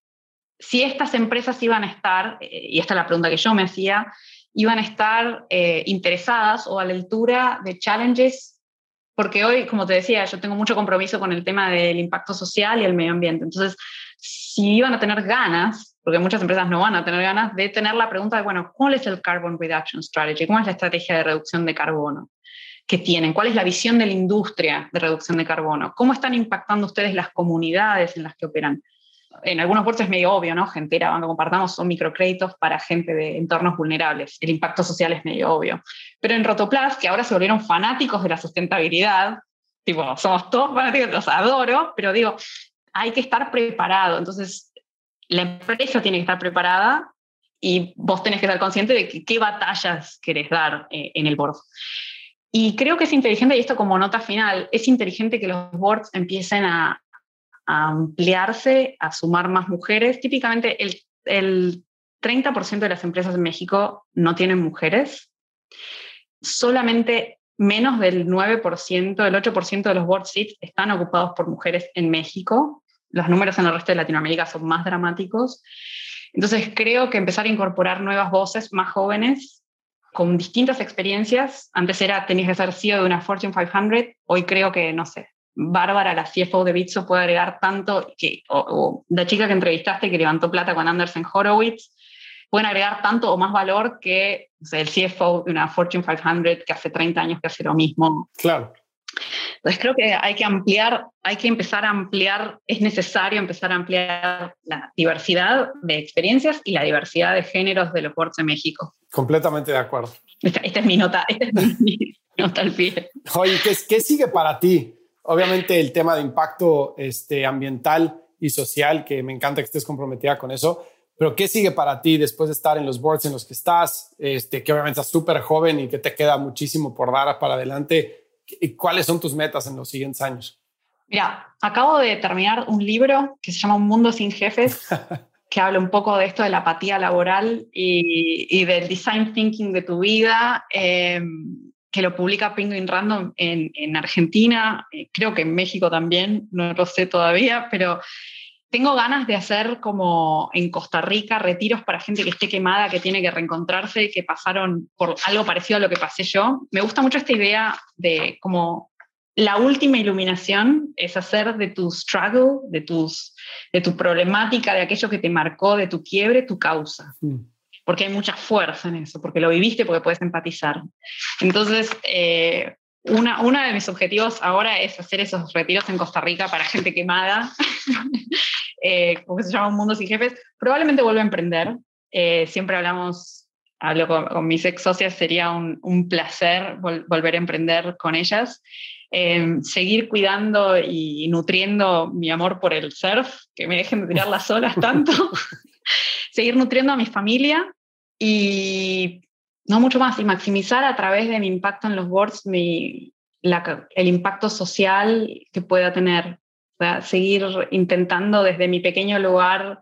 si estas empresas iban a estar, eh, y esta es la pregunta que yo me hacía, iban a estar eh, interesadas o a la altura de challenges, porque hoy, como te decía, yo tengo mucho compromiso con el tema del impacto social y el medio ambiente. Entonces, si iban a tener ganas, porque muchas empresas no van a tener ganas, de tener la pregunta de, bueno, ¿cuál es el Carbon Reduction Strategy? ¿Cómo es la estrategia de reducción de carbono que tienen? ¿Cuál es la visión de la industria de reducción de carbono? ¿Cómo están impactando ustedes las comunidades en las que operan? En algunos puertos es medio obvio, ¿no? Gentera, cuando compartamos, son microcréditos para gente de entornos vulnerables. El impacto social es medio obvio. Pero en Rotoplas, que ahora se volvieron fanáticos de la sustentabilidad, tipo, somos todos fanáticos, los adoro, pero digo, hay que estar preparado. Entonces, la empresa tiene que estar preparada y vos tenés que estar consciente de qué batallas querés dar eh, en el board. Y creo que es inteligente, y esto como nota final, es inteligente que los boards empiecen a, ampliarse, a sumar más mujeres. Típicamente el, el 30% de las empresas en México no tienen mujeres. Solamente menos del 9%, el 8% de los board seats están ocupados por mujeres en México los números en el resto de Latinoamérica son más dramáticos. Entonces creo que empezar a incorporar nuevas voces más jóvenes con distintas experiencias. Antes era, tenías que ser CEO de una Fortune 500, hoy creo que, no sé, Bárbara, la CFO de Bitso, puede agregar tanto, que, o, la chica que entrevistaste que levantó plata con Anderson Horowitz, pueden agregar tanto o más valor que el CFO de una Fortune 500 que hace 30 años que hace lo mismo. Claro. Entonces creo que hay que ampliar, hay que empezar a ampliar, es necesario empezar a ampliar la diversidad de experiencias y la diversidad de géneros de los boards de México. Completamente de acuerdo. Esta, es mi nota, esta es mi, nota al pie. Oye, ¿qué, ¿qué, sigue para ti? Obviamente el tema de impacto este, ambiental y social, que me encanta que estés comprometida con eso, pero ¿qué sigue para ti después de estar en los boards en los que estás, este, que obviamente estás súper joven y que te queda muchísimo por dar para adelante? ¿Cuáles son tus metas en los siguientes años? Mira, acabo de terminar un libro que se llama Un mundo sin jefes, que habla un poco de esto de la apatía laboral y, del design thinking de tu vida. Em, que lo publica Penguin Random en, en Argentina, eh, creo que en México también, no lo sé todavía, pero tengo ganas de hacer como en Costa Rica retiros para gente que esté quemada, que tiene que reencontrarse, que pasaron por algo parecido a lo que pasé yo. Me gusta mucho esta idea de como la última iluminación es hacer de tu struggle, de, tus, de tu problemática, de aquello que te marcó, de tu quiebre, tu causa. Mm. Porque hay mucha fuerza en eso, porque lo viviste, porque puedes empatizar. Entonces, eh, una, uno de mis objetivos ahora es hacer esos retiros en Costa Rica para gente quemada, eh, como se llama Un Mundo Sin Jefes. Probablemente vuelva a emprender. Eh, siempre hablamos, hablo con, mis ex socias, sería un, un placer volver a emprender con ellas. Eh, seguir cuidando y nutriendo mi amor por el surf, que me dejen de tirar las olas tanto. seguir nutriendo a mi familia y no mucho más, y maximizar a través de mi impacto en los boards mi, el impacto social que pueda tener. seguir intentando desde mi pequeño lugar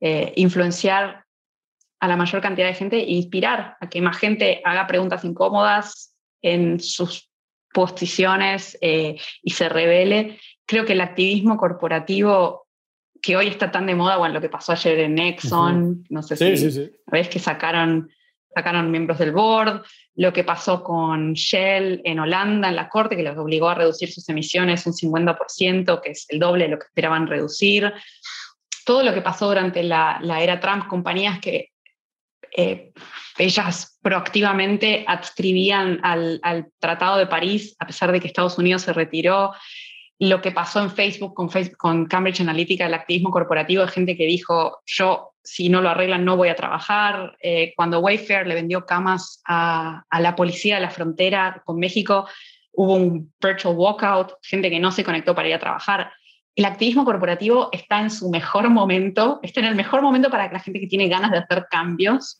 eh, influenciar a la mayor cantidad de gente e inspirar a que más gente haga preguntas incómodas en sus posiciones eh, y se revele. Creo que el activismo corporativo que hoy está tan de moda, bueno, lo que pasó ayer en Exxon, no sé si sí, ves que sacaron sacaron miembros del board, lo que pasó con Shell en Holanda, en la corte, que los obligó a reducir sus emisiones un 50%, que es el doble de lo que esperaban reducir. Todo lo que pasó durante la, era Trump, compañías que eh, ellas proactivamente adscribían al, Tratado de París, a pesar de que Estados Unidos se retiró. Lo que pasó en Facebook con, Facebook, con Cambridge Analytica, el activismo corporativo de gente que dijo, yo si no lo arreglan no voy a trabajar. Eh, cuando Wayfair le vendió camas a, la policía de la frontera con México, hubo un virtual walkout, gente que no se conectó para ir a trabajar. El activismo corporativo está en su mejor momento, está en el mejor momento para la gente que tiene ganas de hacer cambios.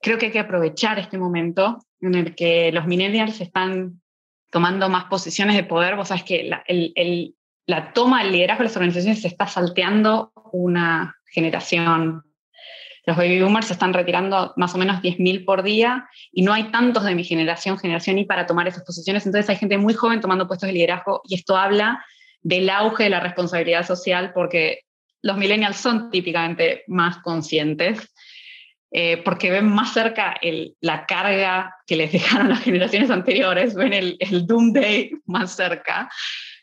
Creo que hay que aprovechar este momento en el que los millennials están tomando más posiciones de poder. Vos sabés que la, la toma del liderazgo de las organizaciones se está salteando una generación los baby boomers se están retirando más o menos 10.000 por día y no hay tantos de mi generación, generación Y para tomar esas posiciones. Entonces hay gente muy joven tomando puestos de liderazgo y esto habla del auge de la responsabilidad social porque los millennials son típicamente más conscientes. Eh, porque ven más cerca la carga que les dejaron las generaciones anteriores, ven el, el doomsday más cerca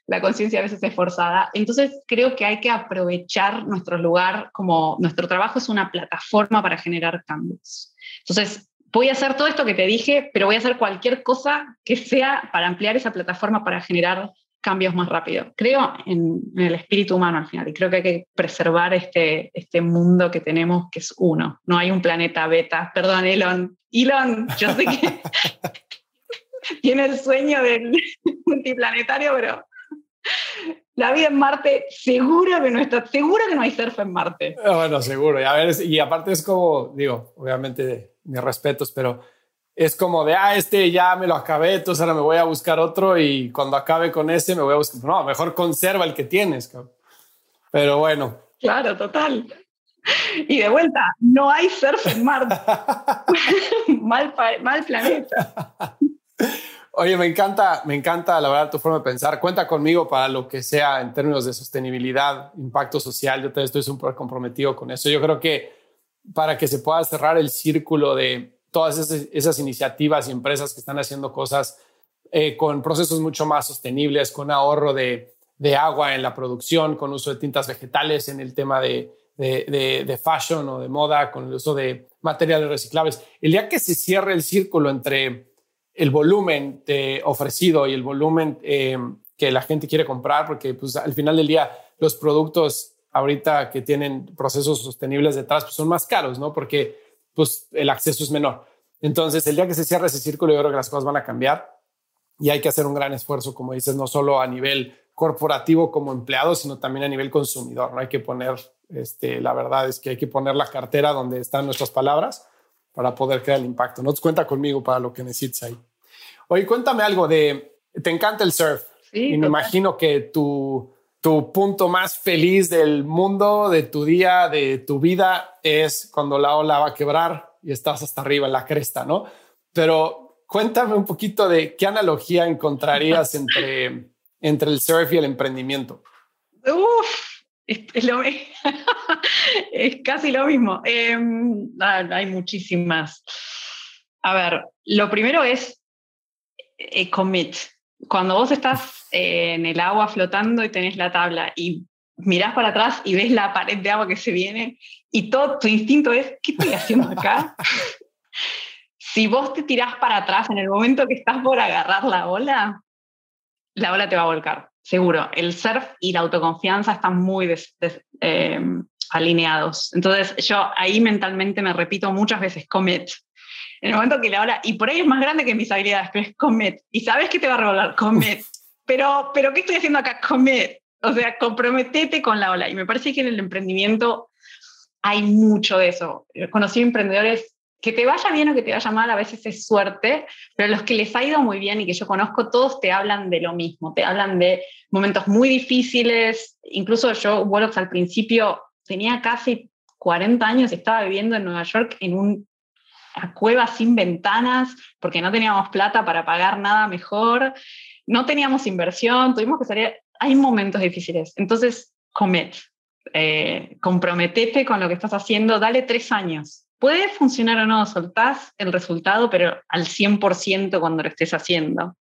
la conciencia a veces es forzada. Entonces creo que hay que aprovechar nuestro lugar como nuestro trabajo es una plataforma para generar cambios. Entonces voy a hacer todo esto que te dije, pero voy a hacer cualquier cosa que sea para ampliar esa plataforma para generar cambios más rápido. Creo en, el espíritu humano al final y creo que hay que preservar este, este mundo que tenemos que es uno. No hay un planeta beta. Perdón, Elon. Elon, yo sé que tiene el sueño del multiplanetario, pero la vida en Marte, seguro que no está, seguro que no hay surf en Marte. Ah, bueno, seguro. Y, a ver, y aparte es como, digo, obviamente mis respetos, pero es como de, ah, este ya me lo acabé, entonces ahora me voy a buscar otro y cuando acabe con ese me voy a buscar, no, mejor conserva el que tienes. Pero bueno. Claro, total. Y de vuelta, no hay surf en Marte. mal, mal planeta. Oye, me encanta, me encanta la verdad tu forma de pensar. Cuenta conmigo para lo que sea en términos de sostenibilidad, impacto social. Yo estoy súper comprometido con eso. Yo creo que para que se pueda cerrar el círculo de todas esas, iniciativas y empresas que están haciendo cosas eh, con procesos mucho más sostenibles, con ahorro de, agua en la producción, con uso de tintas vegetales en el tema de, de, fashion o de moda, con el uso de materiales reciclables. El día que se cierre el círculo entre el volumen ofrecido y el volumen eh, que la gente quiere comprar, porque pues, al final del día los productos ahorita que tienen procesos sostenibles detrás pues, son más caros, ¿no? Porque pues, el acceso es menor. Entonces, el día que se cierre ese círculo, yo creo que las cosas van a cambiar y hay que hacer un gran esfuerzo, como dices, no solo a nivel corporativo como empleado, sino también a nivel consumidor. No hay que poner, este, la verdad es que hay que poner la cartera donde están nuestras palabras para poder crear el impacto. No te cuenta conmigo para lo que necesites ahí. Oye, cuéntame algo de, te encanta el surf sí, y me imagino que tu, tu punto más feliz del mundo, de tu día, de tu vida, es cuando la ola va a quebrar y estás hasta arriba en la cresta, ¿no? Pero cuéntame un poquito de qué analogía encontrarías entre, entre el surf y el emprendimiento. Uf, es, lo, es casi lo mismo. Em, hay muchísimas. A ver, lo primero es eh, commit. Cuando vos estás en el agua flotando y tenés la tabla y mirás para atrás y ves la pared de agua que se viene y todo tu instinto es, ¿qué estoy haciendo acá? si vos te tirás para atrás en el momento que estás por agarrar la ola, la ola te va a volcar, seguro. El surf y la autoconfianza están muy eh, alineados. Entonces yo ahí mentalmente me repito muchas veces, commit. En el momento que la ola, y por ahí es más grande que mis habilidades, pero es commit. Y sabes que te va a revolar, commit. Pero, pero ¿qué estoy haciendo acá? Commit. O sea, comprometete con la ola. Y me parece que en el emprendimiento hay mucho de eso. Conocí emprendedores que te vaya bien o que te vaya mal, a veces es suerte, pero los que les ha ido muy bien y que yo conozco, todos te hablan de lo mismo, te hablan de momentos muy difíciles. Incluso yo, Wolox al principio tenía casi 40 años, estaba viviendo en Nueva York en una cueva sin ventanas, porque no teníamos plata para pagar nada mejor, no teníamos inversión, tuvimos que salir hay momentos difíciles. Entonces, comet, eh, comprometete con lo que estás haciendo, dale tres años. Puede funcionar o no, soltás el resultado, pero al 100% cuando lo estés haciendo.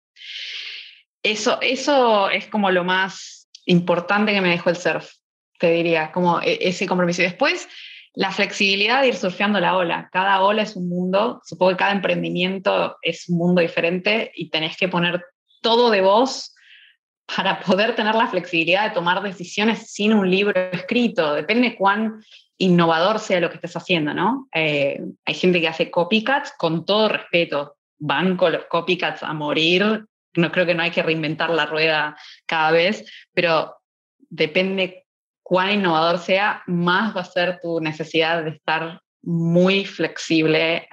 Eso, eso es como lo más importante que me dejó el surf, te diría, como e, ese compromiso. Después, la flexibilidad de ir surfeando la ola. Cada ola es un mundo, supongo que cada emprendimiento es un mundo diferente y tenés que poner todo de vos para poder tener la flexibilidad de tomar decisiones sin un libro escrito. Depende cuán innovador sea lo que estés haciendo, ¿no? Eh, hay gente que hace copycats con todo respeto, van con los copycats a morir, no creo que no hay que reinventar la rueda cada vez, pero depende cuán innovador sea, más va a ser tu necesidad de estar muy flexible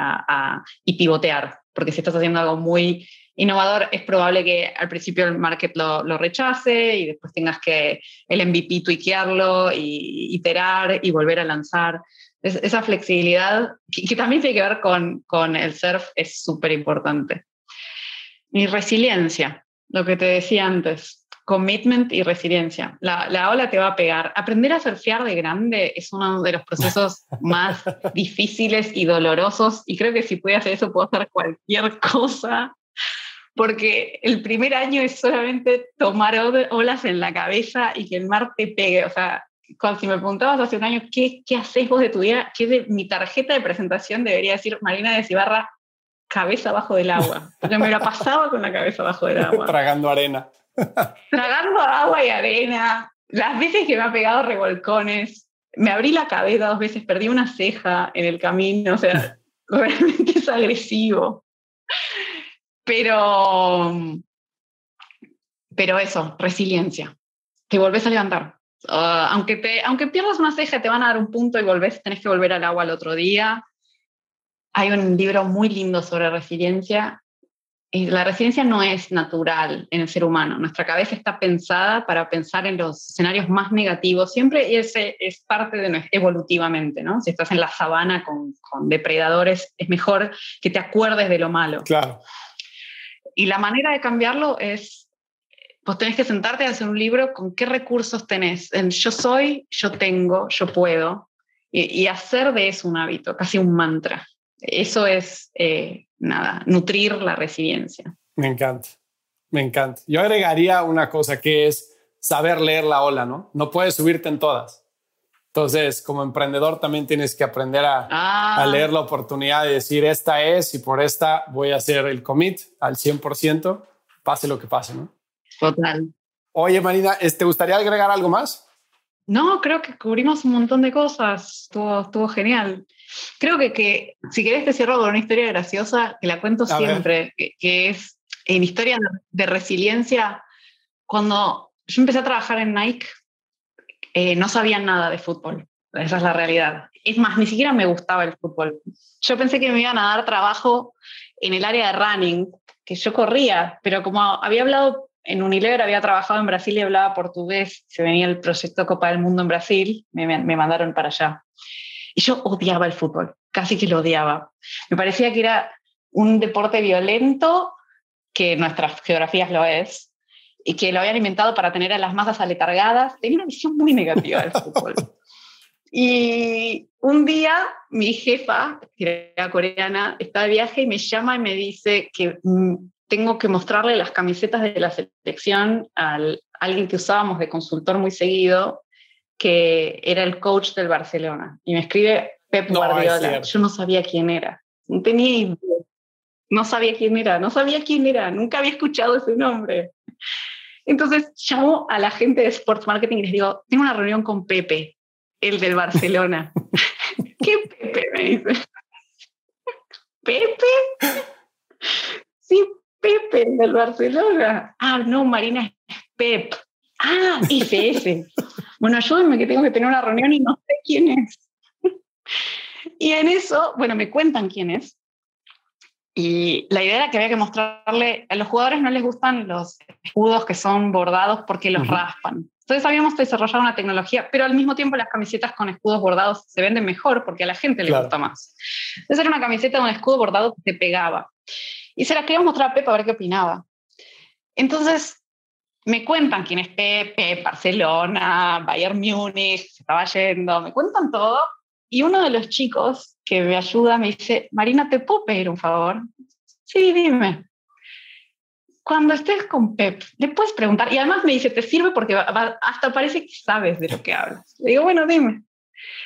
y pivotear, porque si estás haciendo algo muy innovador, es probable que al principio el market lo, rechace y después tengas que el MVP tuiquearlo y iterar y volver a lanzar. esa flexibilidad, que, también tiene que ver con, con el surf, es súper importante. Y resiliencia, lo que te decía antes, commitment y resiliencia. La, la, ola te va a pegar. Aprender a surfear de grande es uno de los procesos más difíciles y dolorosos y creo que si puedo hacer eso puedo hacer cualquier cosa porque el primer año es solamente tomar olas en la cabeza y que el mar te pegue. O sea, cuando si me preguntabas hace un año, ¿qué, qué haces vos de tu vida? ¿Qué de mi tarjeta de presentación debería decir Marina de Cibarra, cabeza abajo del agua? Yo me la pasaba con la cabeza abajo del agua. Tragando arena. Tragando agua y arena. Las veces que me ha pegado revolcones, me abrí la cabeza dos veces, perdí una ceja en el camino, o sea, realmente es agresivo. Pero, pero eso, resiliencia. Te volvés a levantar. Ah, aunque, te, aunque pierdas una ceja, te van a dar un punto y volvés, tenés que volver al agua al otro día. Hay un libro muy lindo sobre resiliencia. Y la resiliencia no es natural en el ser humano. Nuestra cabeza está pensada para pensar en los escenarios más negativos siempre y ese es parte de evolutivamente, ¿no? Si estás en la sabana con, con depredadores, es mejor que te acuerdes de lo malo. Claro. Y la manera de cambiarlo es, pues tenés que sentarte a hacer un libro con qué recursos tenés. En yo soy, yo tengo, yo puedo. Y, hacer de eso un hábito, casi un mantra. Eso es, eh, nada, nutrir la resiliencia. Me encanta, me encanta. Yo agregaría una cosa que es saber leer la ola, ¿no? No puedes subirte en todas. Entonces, como emprendedor también tienes que aprender a, a, ah. leer la oportunidad de decir, esta es y por esta voy a hacer el commit al 100%, pase lo que pase, ¿no? Total. Oye, Marina, ¿te gustaría agregar algo más? No, creo que cubrimos un montón de cosas, estuvo, estuvo genial. Creo que, que si querés te cierro con una historia graciosa, que la cuento siempre, que, es en historia de resiliencia, cuando yo empecé a trabajar en Nike, eh, no sabían nada de fútbol. Esa es la realidad. Es más, ni siquiera me gustaba el fútbol. Yo pensé que me iban a dar trabajo en el área de running, que yo corría, pero como había hablado en Unilever, había trabajado en Brasil y hablaba portugués, se venía el proyecto Copa del Mundo en Brasil, me, me mandaron para allá. Y yo odiaba el fútbol, casi que lo odiaba. Me parecía que era un deporte violento, que nuestras geografías lo es, y que lo habían inventado para tener a las masas aletargadas. Tenía una visión muy negativa del fútbol. Y un día mi jefa, que era coreana, está de viaje y me llama y me dice que mm, tengo que mostrarle las camisetas de la selección a alguien que usábamos de consultor muy seguido, que era el coach del Barcelona. Y me escribe Pep Guardiola. Yo no sabía quién era. No tenía idea. No sabía quién era, no sabía quién era, nunca había escuchado ese nombre. Entonces llamo a la gente de Sports Marketing y les digo, tengo una reunión con Pepe, el del Barcelona. ¿Qué Pepe? Me dice. ¿Pepe? Sí, Pepe, el del Barcelona. Ah, no, Marina es Pep. Ah, ese. Bueno, ayúdenme que tengo que tener una reunión y no sé quién es. Y en eso, bueno, me cuentan quién es. Y la idea era que había que mostrarle, a los jugadores no les gustan los escudos que son bordados porque los raspan. Entonces habíamos desarrollado una tecnología, pero al mismo tiempo las camisetas con escudos bordados se venden mejor porque a la gente le gusta más. Entonces era una camiseta con escudo bordado que se pegaba. Y se la queríamos mostrar a Pepe a ver qué opinaba. Entonces me cuentan quién es Pepe, Barcelona, Bayern Múnich, se estaba yendo, me cuentan todo y uno de los chicos que me ayuda me dice, Marina, ¿te puedo pedir un favor? Sí, dime. Cuando estés con Pep, le puedes preguntar, y además me dice, te sirve porque hasta parece que sabes de lo que hablas. Le digo, bueno, dime.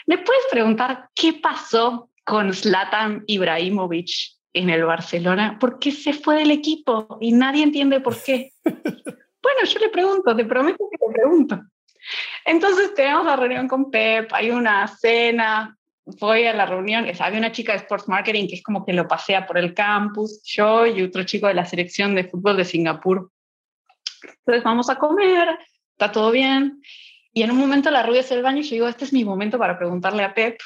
¿Le puedes preguntar qué pasó con Zlatan Ibrahimovic en el Barcelona? ¿Por qué se fue del equipo y nadie entiende por qué? bueno, yo le pregunto, te prometo que le pregunto. Entonces tenemos la reunión con Pep, hay una cena, voy a la reunión, había una chica de Sports Marketing que es como que lo pasea por el campus, yo y otro chico de la selección de fútbol de Singapur. Entonces vamos a comer, está todo bien. Y en un momento la rubia hace el baño y yo digo, este es mi momento para preguntarle a Pep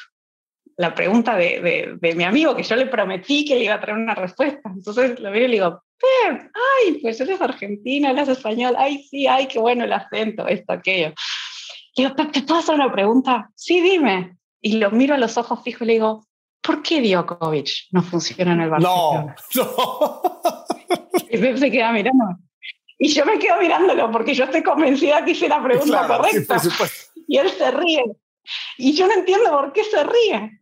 la pregunta de, de, mi amigo, que yo le prometí que le iba a traer una respuesta. Entonces lo veo y le digo, Pep, ay, pues eres argentina, hablas español, ay, sí, ay, qué bueno el acento, esto, aquello. Le digo, Pep, ¿te puedo hacer una pregunta? Sí, dime. Y lo miro a los ojos fijos y le digo, ¿por qué Djokovic no funciona en el Barcelona? No, no. Y Pep se queda mirando. Y yo me quedo mirándolo porque yo estoy convencida que hice la pregunta correcta. y él se ríe. Y yo no entiendo por qué se ríe.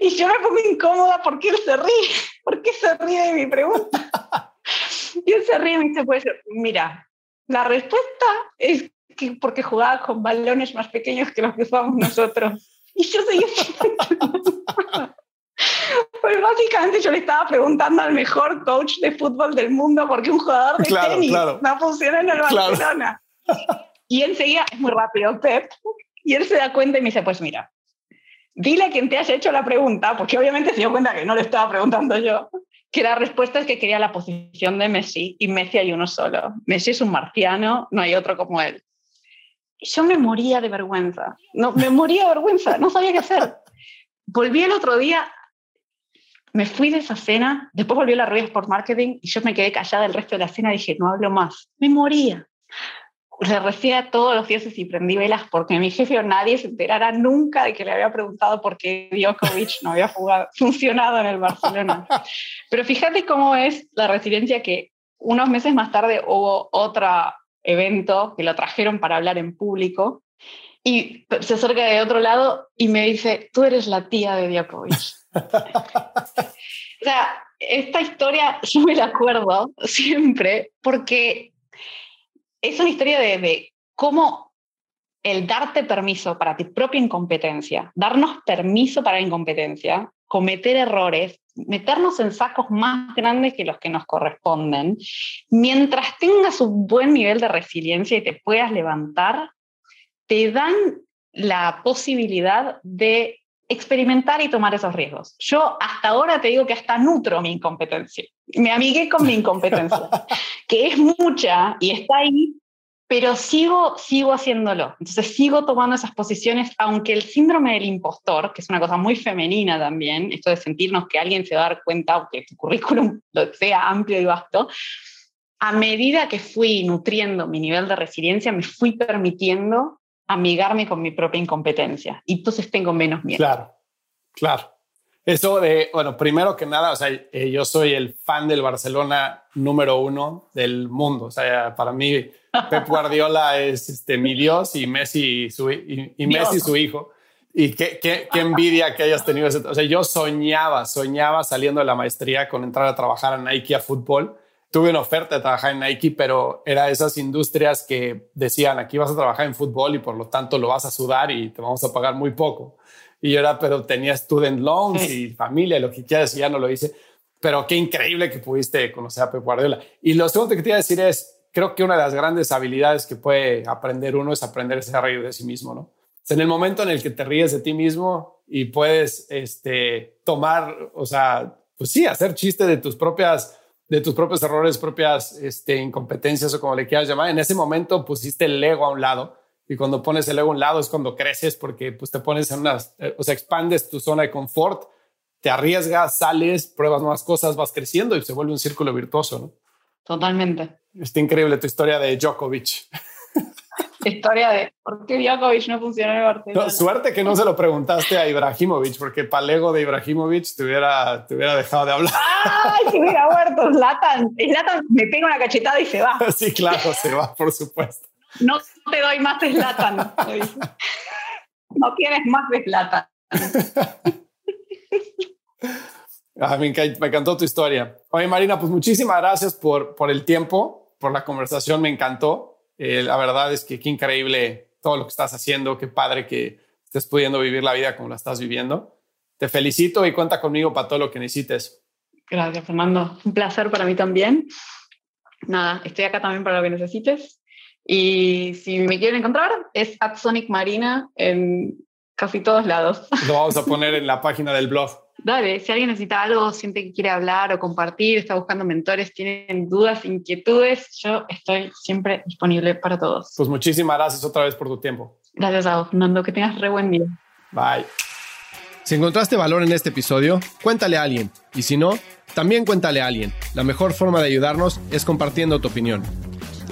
Y yo me pongo incómoda porque él se ríe. ¿Por qué se ríe de mi pregunta? Y él se ríe y me dice, pues mira, la respuesta es que porque jugaba con balones más pequeños que los que usamos nosotros. Y yo seguía Pues básicamente yo le estaba preguntando al mejor coach de fútbol del mundo porque un jugador de tenis no funciona en el Barcelona. Y él seguía, es muy rápido, Pep, y él se da cuenta y me dice, pues mira, dile a quien te haya hecho la pregunta, porque obviamente se dio cuenta que no le estaba preguntando yo, que la respuesta es que quería la posición de Messi y Messi hay uno solo. Messi es un marciano, no hay otro como él. Y yo me moría de vergüenza, no, me moría de vergüenza, no sabía qué hacer. Volví el otro día, me fui de esa cena, después volví a la rueda Sport Marketing y yo me quedé callada el resto de la cena y dije, no hablo más. Me moría le recía todos los días y prendí velas porque mi jefe o nadie se enterara nunca de que le había preguntado por qué Djokovic no había jugado, funcionado en el Barcelona. Pero fíjate cómo es la resiliencia que unos meses más tarde hubo otro evento que lo trajeron para hablar en público y se acerca de otro lado y me dice, tú eres la tía de Djokovic. o sea, esta historia yo me la acuerdo siempre porque es una historia de, cómo el darte permiso para tu propia incompetencia, darnos permiso para la incompetencia, cometer errores, meternos en sacos más grandes que los que nos corresponden, mientras tengas un buen nivel de resiliencia y te puedas levantar, te dan la posibilidad de experimentar y tomar esos riesgos. Yo hasta ahora te digo que hasta nutro mi incompetencia. Me amigué con mi incompetencia, que es mucha y está ahí, pero sigo, sigo haciéndolo. Entonces sigo tomando esas posiciones, aunque el síndrome del impostor, que es una cosa muy femenina también, esto de sentirnos que alguien se va a dar cuenta, aunque tu currículum sea amplio y vasto, a medida que fui nutriendo mi nivel de resiliencia, me fui permitiendo amigarme con mi propia incompetencia. Y entonces tengo menos miedo. Claro, claro. Eso de, bueno, primero que nada, o sea, eh, yo soy el fan del Barcelona número uno del mundo. O sea, para mí, Pep Guardiola es este, mi Dios y Messi su, y, Messi su hijo. Y qué, qué, qué, envidia que hayas tenido ese. O sea, yo soñaba, soñaba saliendo de la maestría con entrar a trabajar en Nike a fútbol. Tuve una oferta de trabajar en Nike, pero era esas industrias que decían aquí vas a trabajar en fútbol y por lo tanto lo vas a sudar y te vamos a pagar muy poco. Y yo era, pero tenía student loans y familia, lo que quieras, y ya no lo hice. Pero qué increíble que pudiste conocer a Pep Guardiola. Y lo segundo que te iba a decir es, creo que una de las grandes habilidades que puede aprender uno es aprender a reír de sí mismo, ¿no? en el momento en el que te ríes de ti mismo y puedes este, tomar, o sea, pues sí, hacer chiste de tus propias de tus propios errores, propias este, incompetencias o como le quieras llamar. En ese momento pusiste el ego a un lado y cuando pones el ego a un lado es cuando creces porque pues te pones en unas, eh, o sea, expandes tu zona de confort, te arriesgas, sales, pruebas nuevas cosas, vas creciendo y se vuelve un círculo virtuoso, ¿no? Totalmente. Está increíble tu historia de Djokovic. Historia de por qué Djokovic no funcionó en Barcelona. suerte que no se lo preguntaste a Ibrahimovic, porque para el ego de Ibrahimovic te hubiera, te hubiera dejado de hablar. ¡Ay, si hubiera muerto! Zlatan, Zlatan me pega una cachetada y se va. Sí, claro, se va, por supuesto. No te doy más de Zlatan. No tienes más de Zlatan. Ah, me, encantó tu historia. Oye, Marina, pues muchísimas gracias por, por el tiempo, por la conversación, me encantó. Eh, la verdad es que qué increíble todo lo que estás haciendo, qué padre que estés pudiendo vivir la vida como la estás viviendo. Te felicito y cuenta conmigo para todo lo que necesites. Gracias, Fernando. Un placer para mí también. Nada, estoy acá también para lo que necesites. Y si me quieren encontrar, es at Sonic Marina en casi todos lados. Lo vamos a poner en la página del blog. Dale, si alguien necesita algo, siente que quiere hablar o compartir, está buscando mentores, tienen dudas, inquietudes, yo estoy siempre disponible para todos. Pues muchísimas gracias otra vez por tu tiempo. Gracias a vos, Fernando. Que tengas re buen día. Bye. Si encontraste valor en este episodio, cuéntale a alguien. Y si no, también cuéntale a alguien. La mejor forma de ayudarnos es compartiendo tu opinión.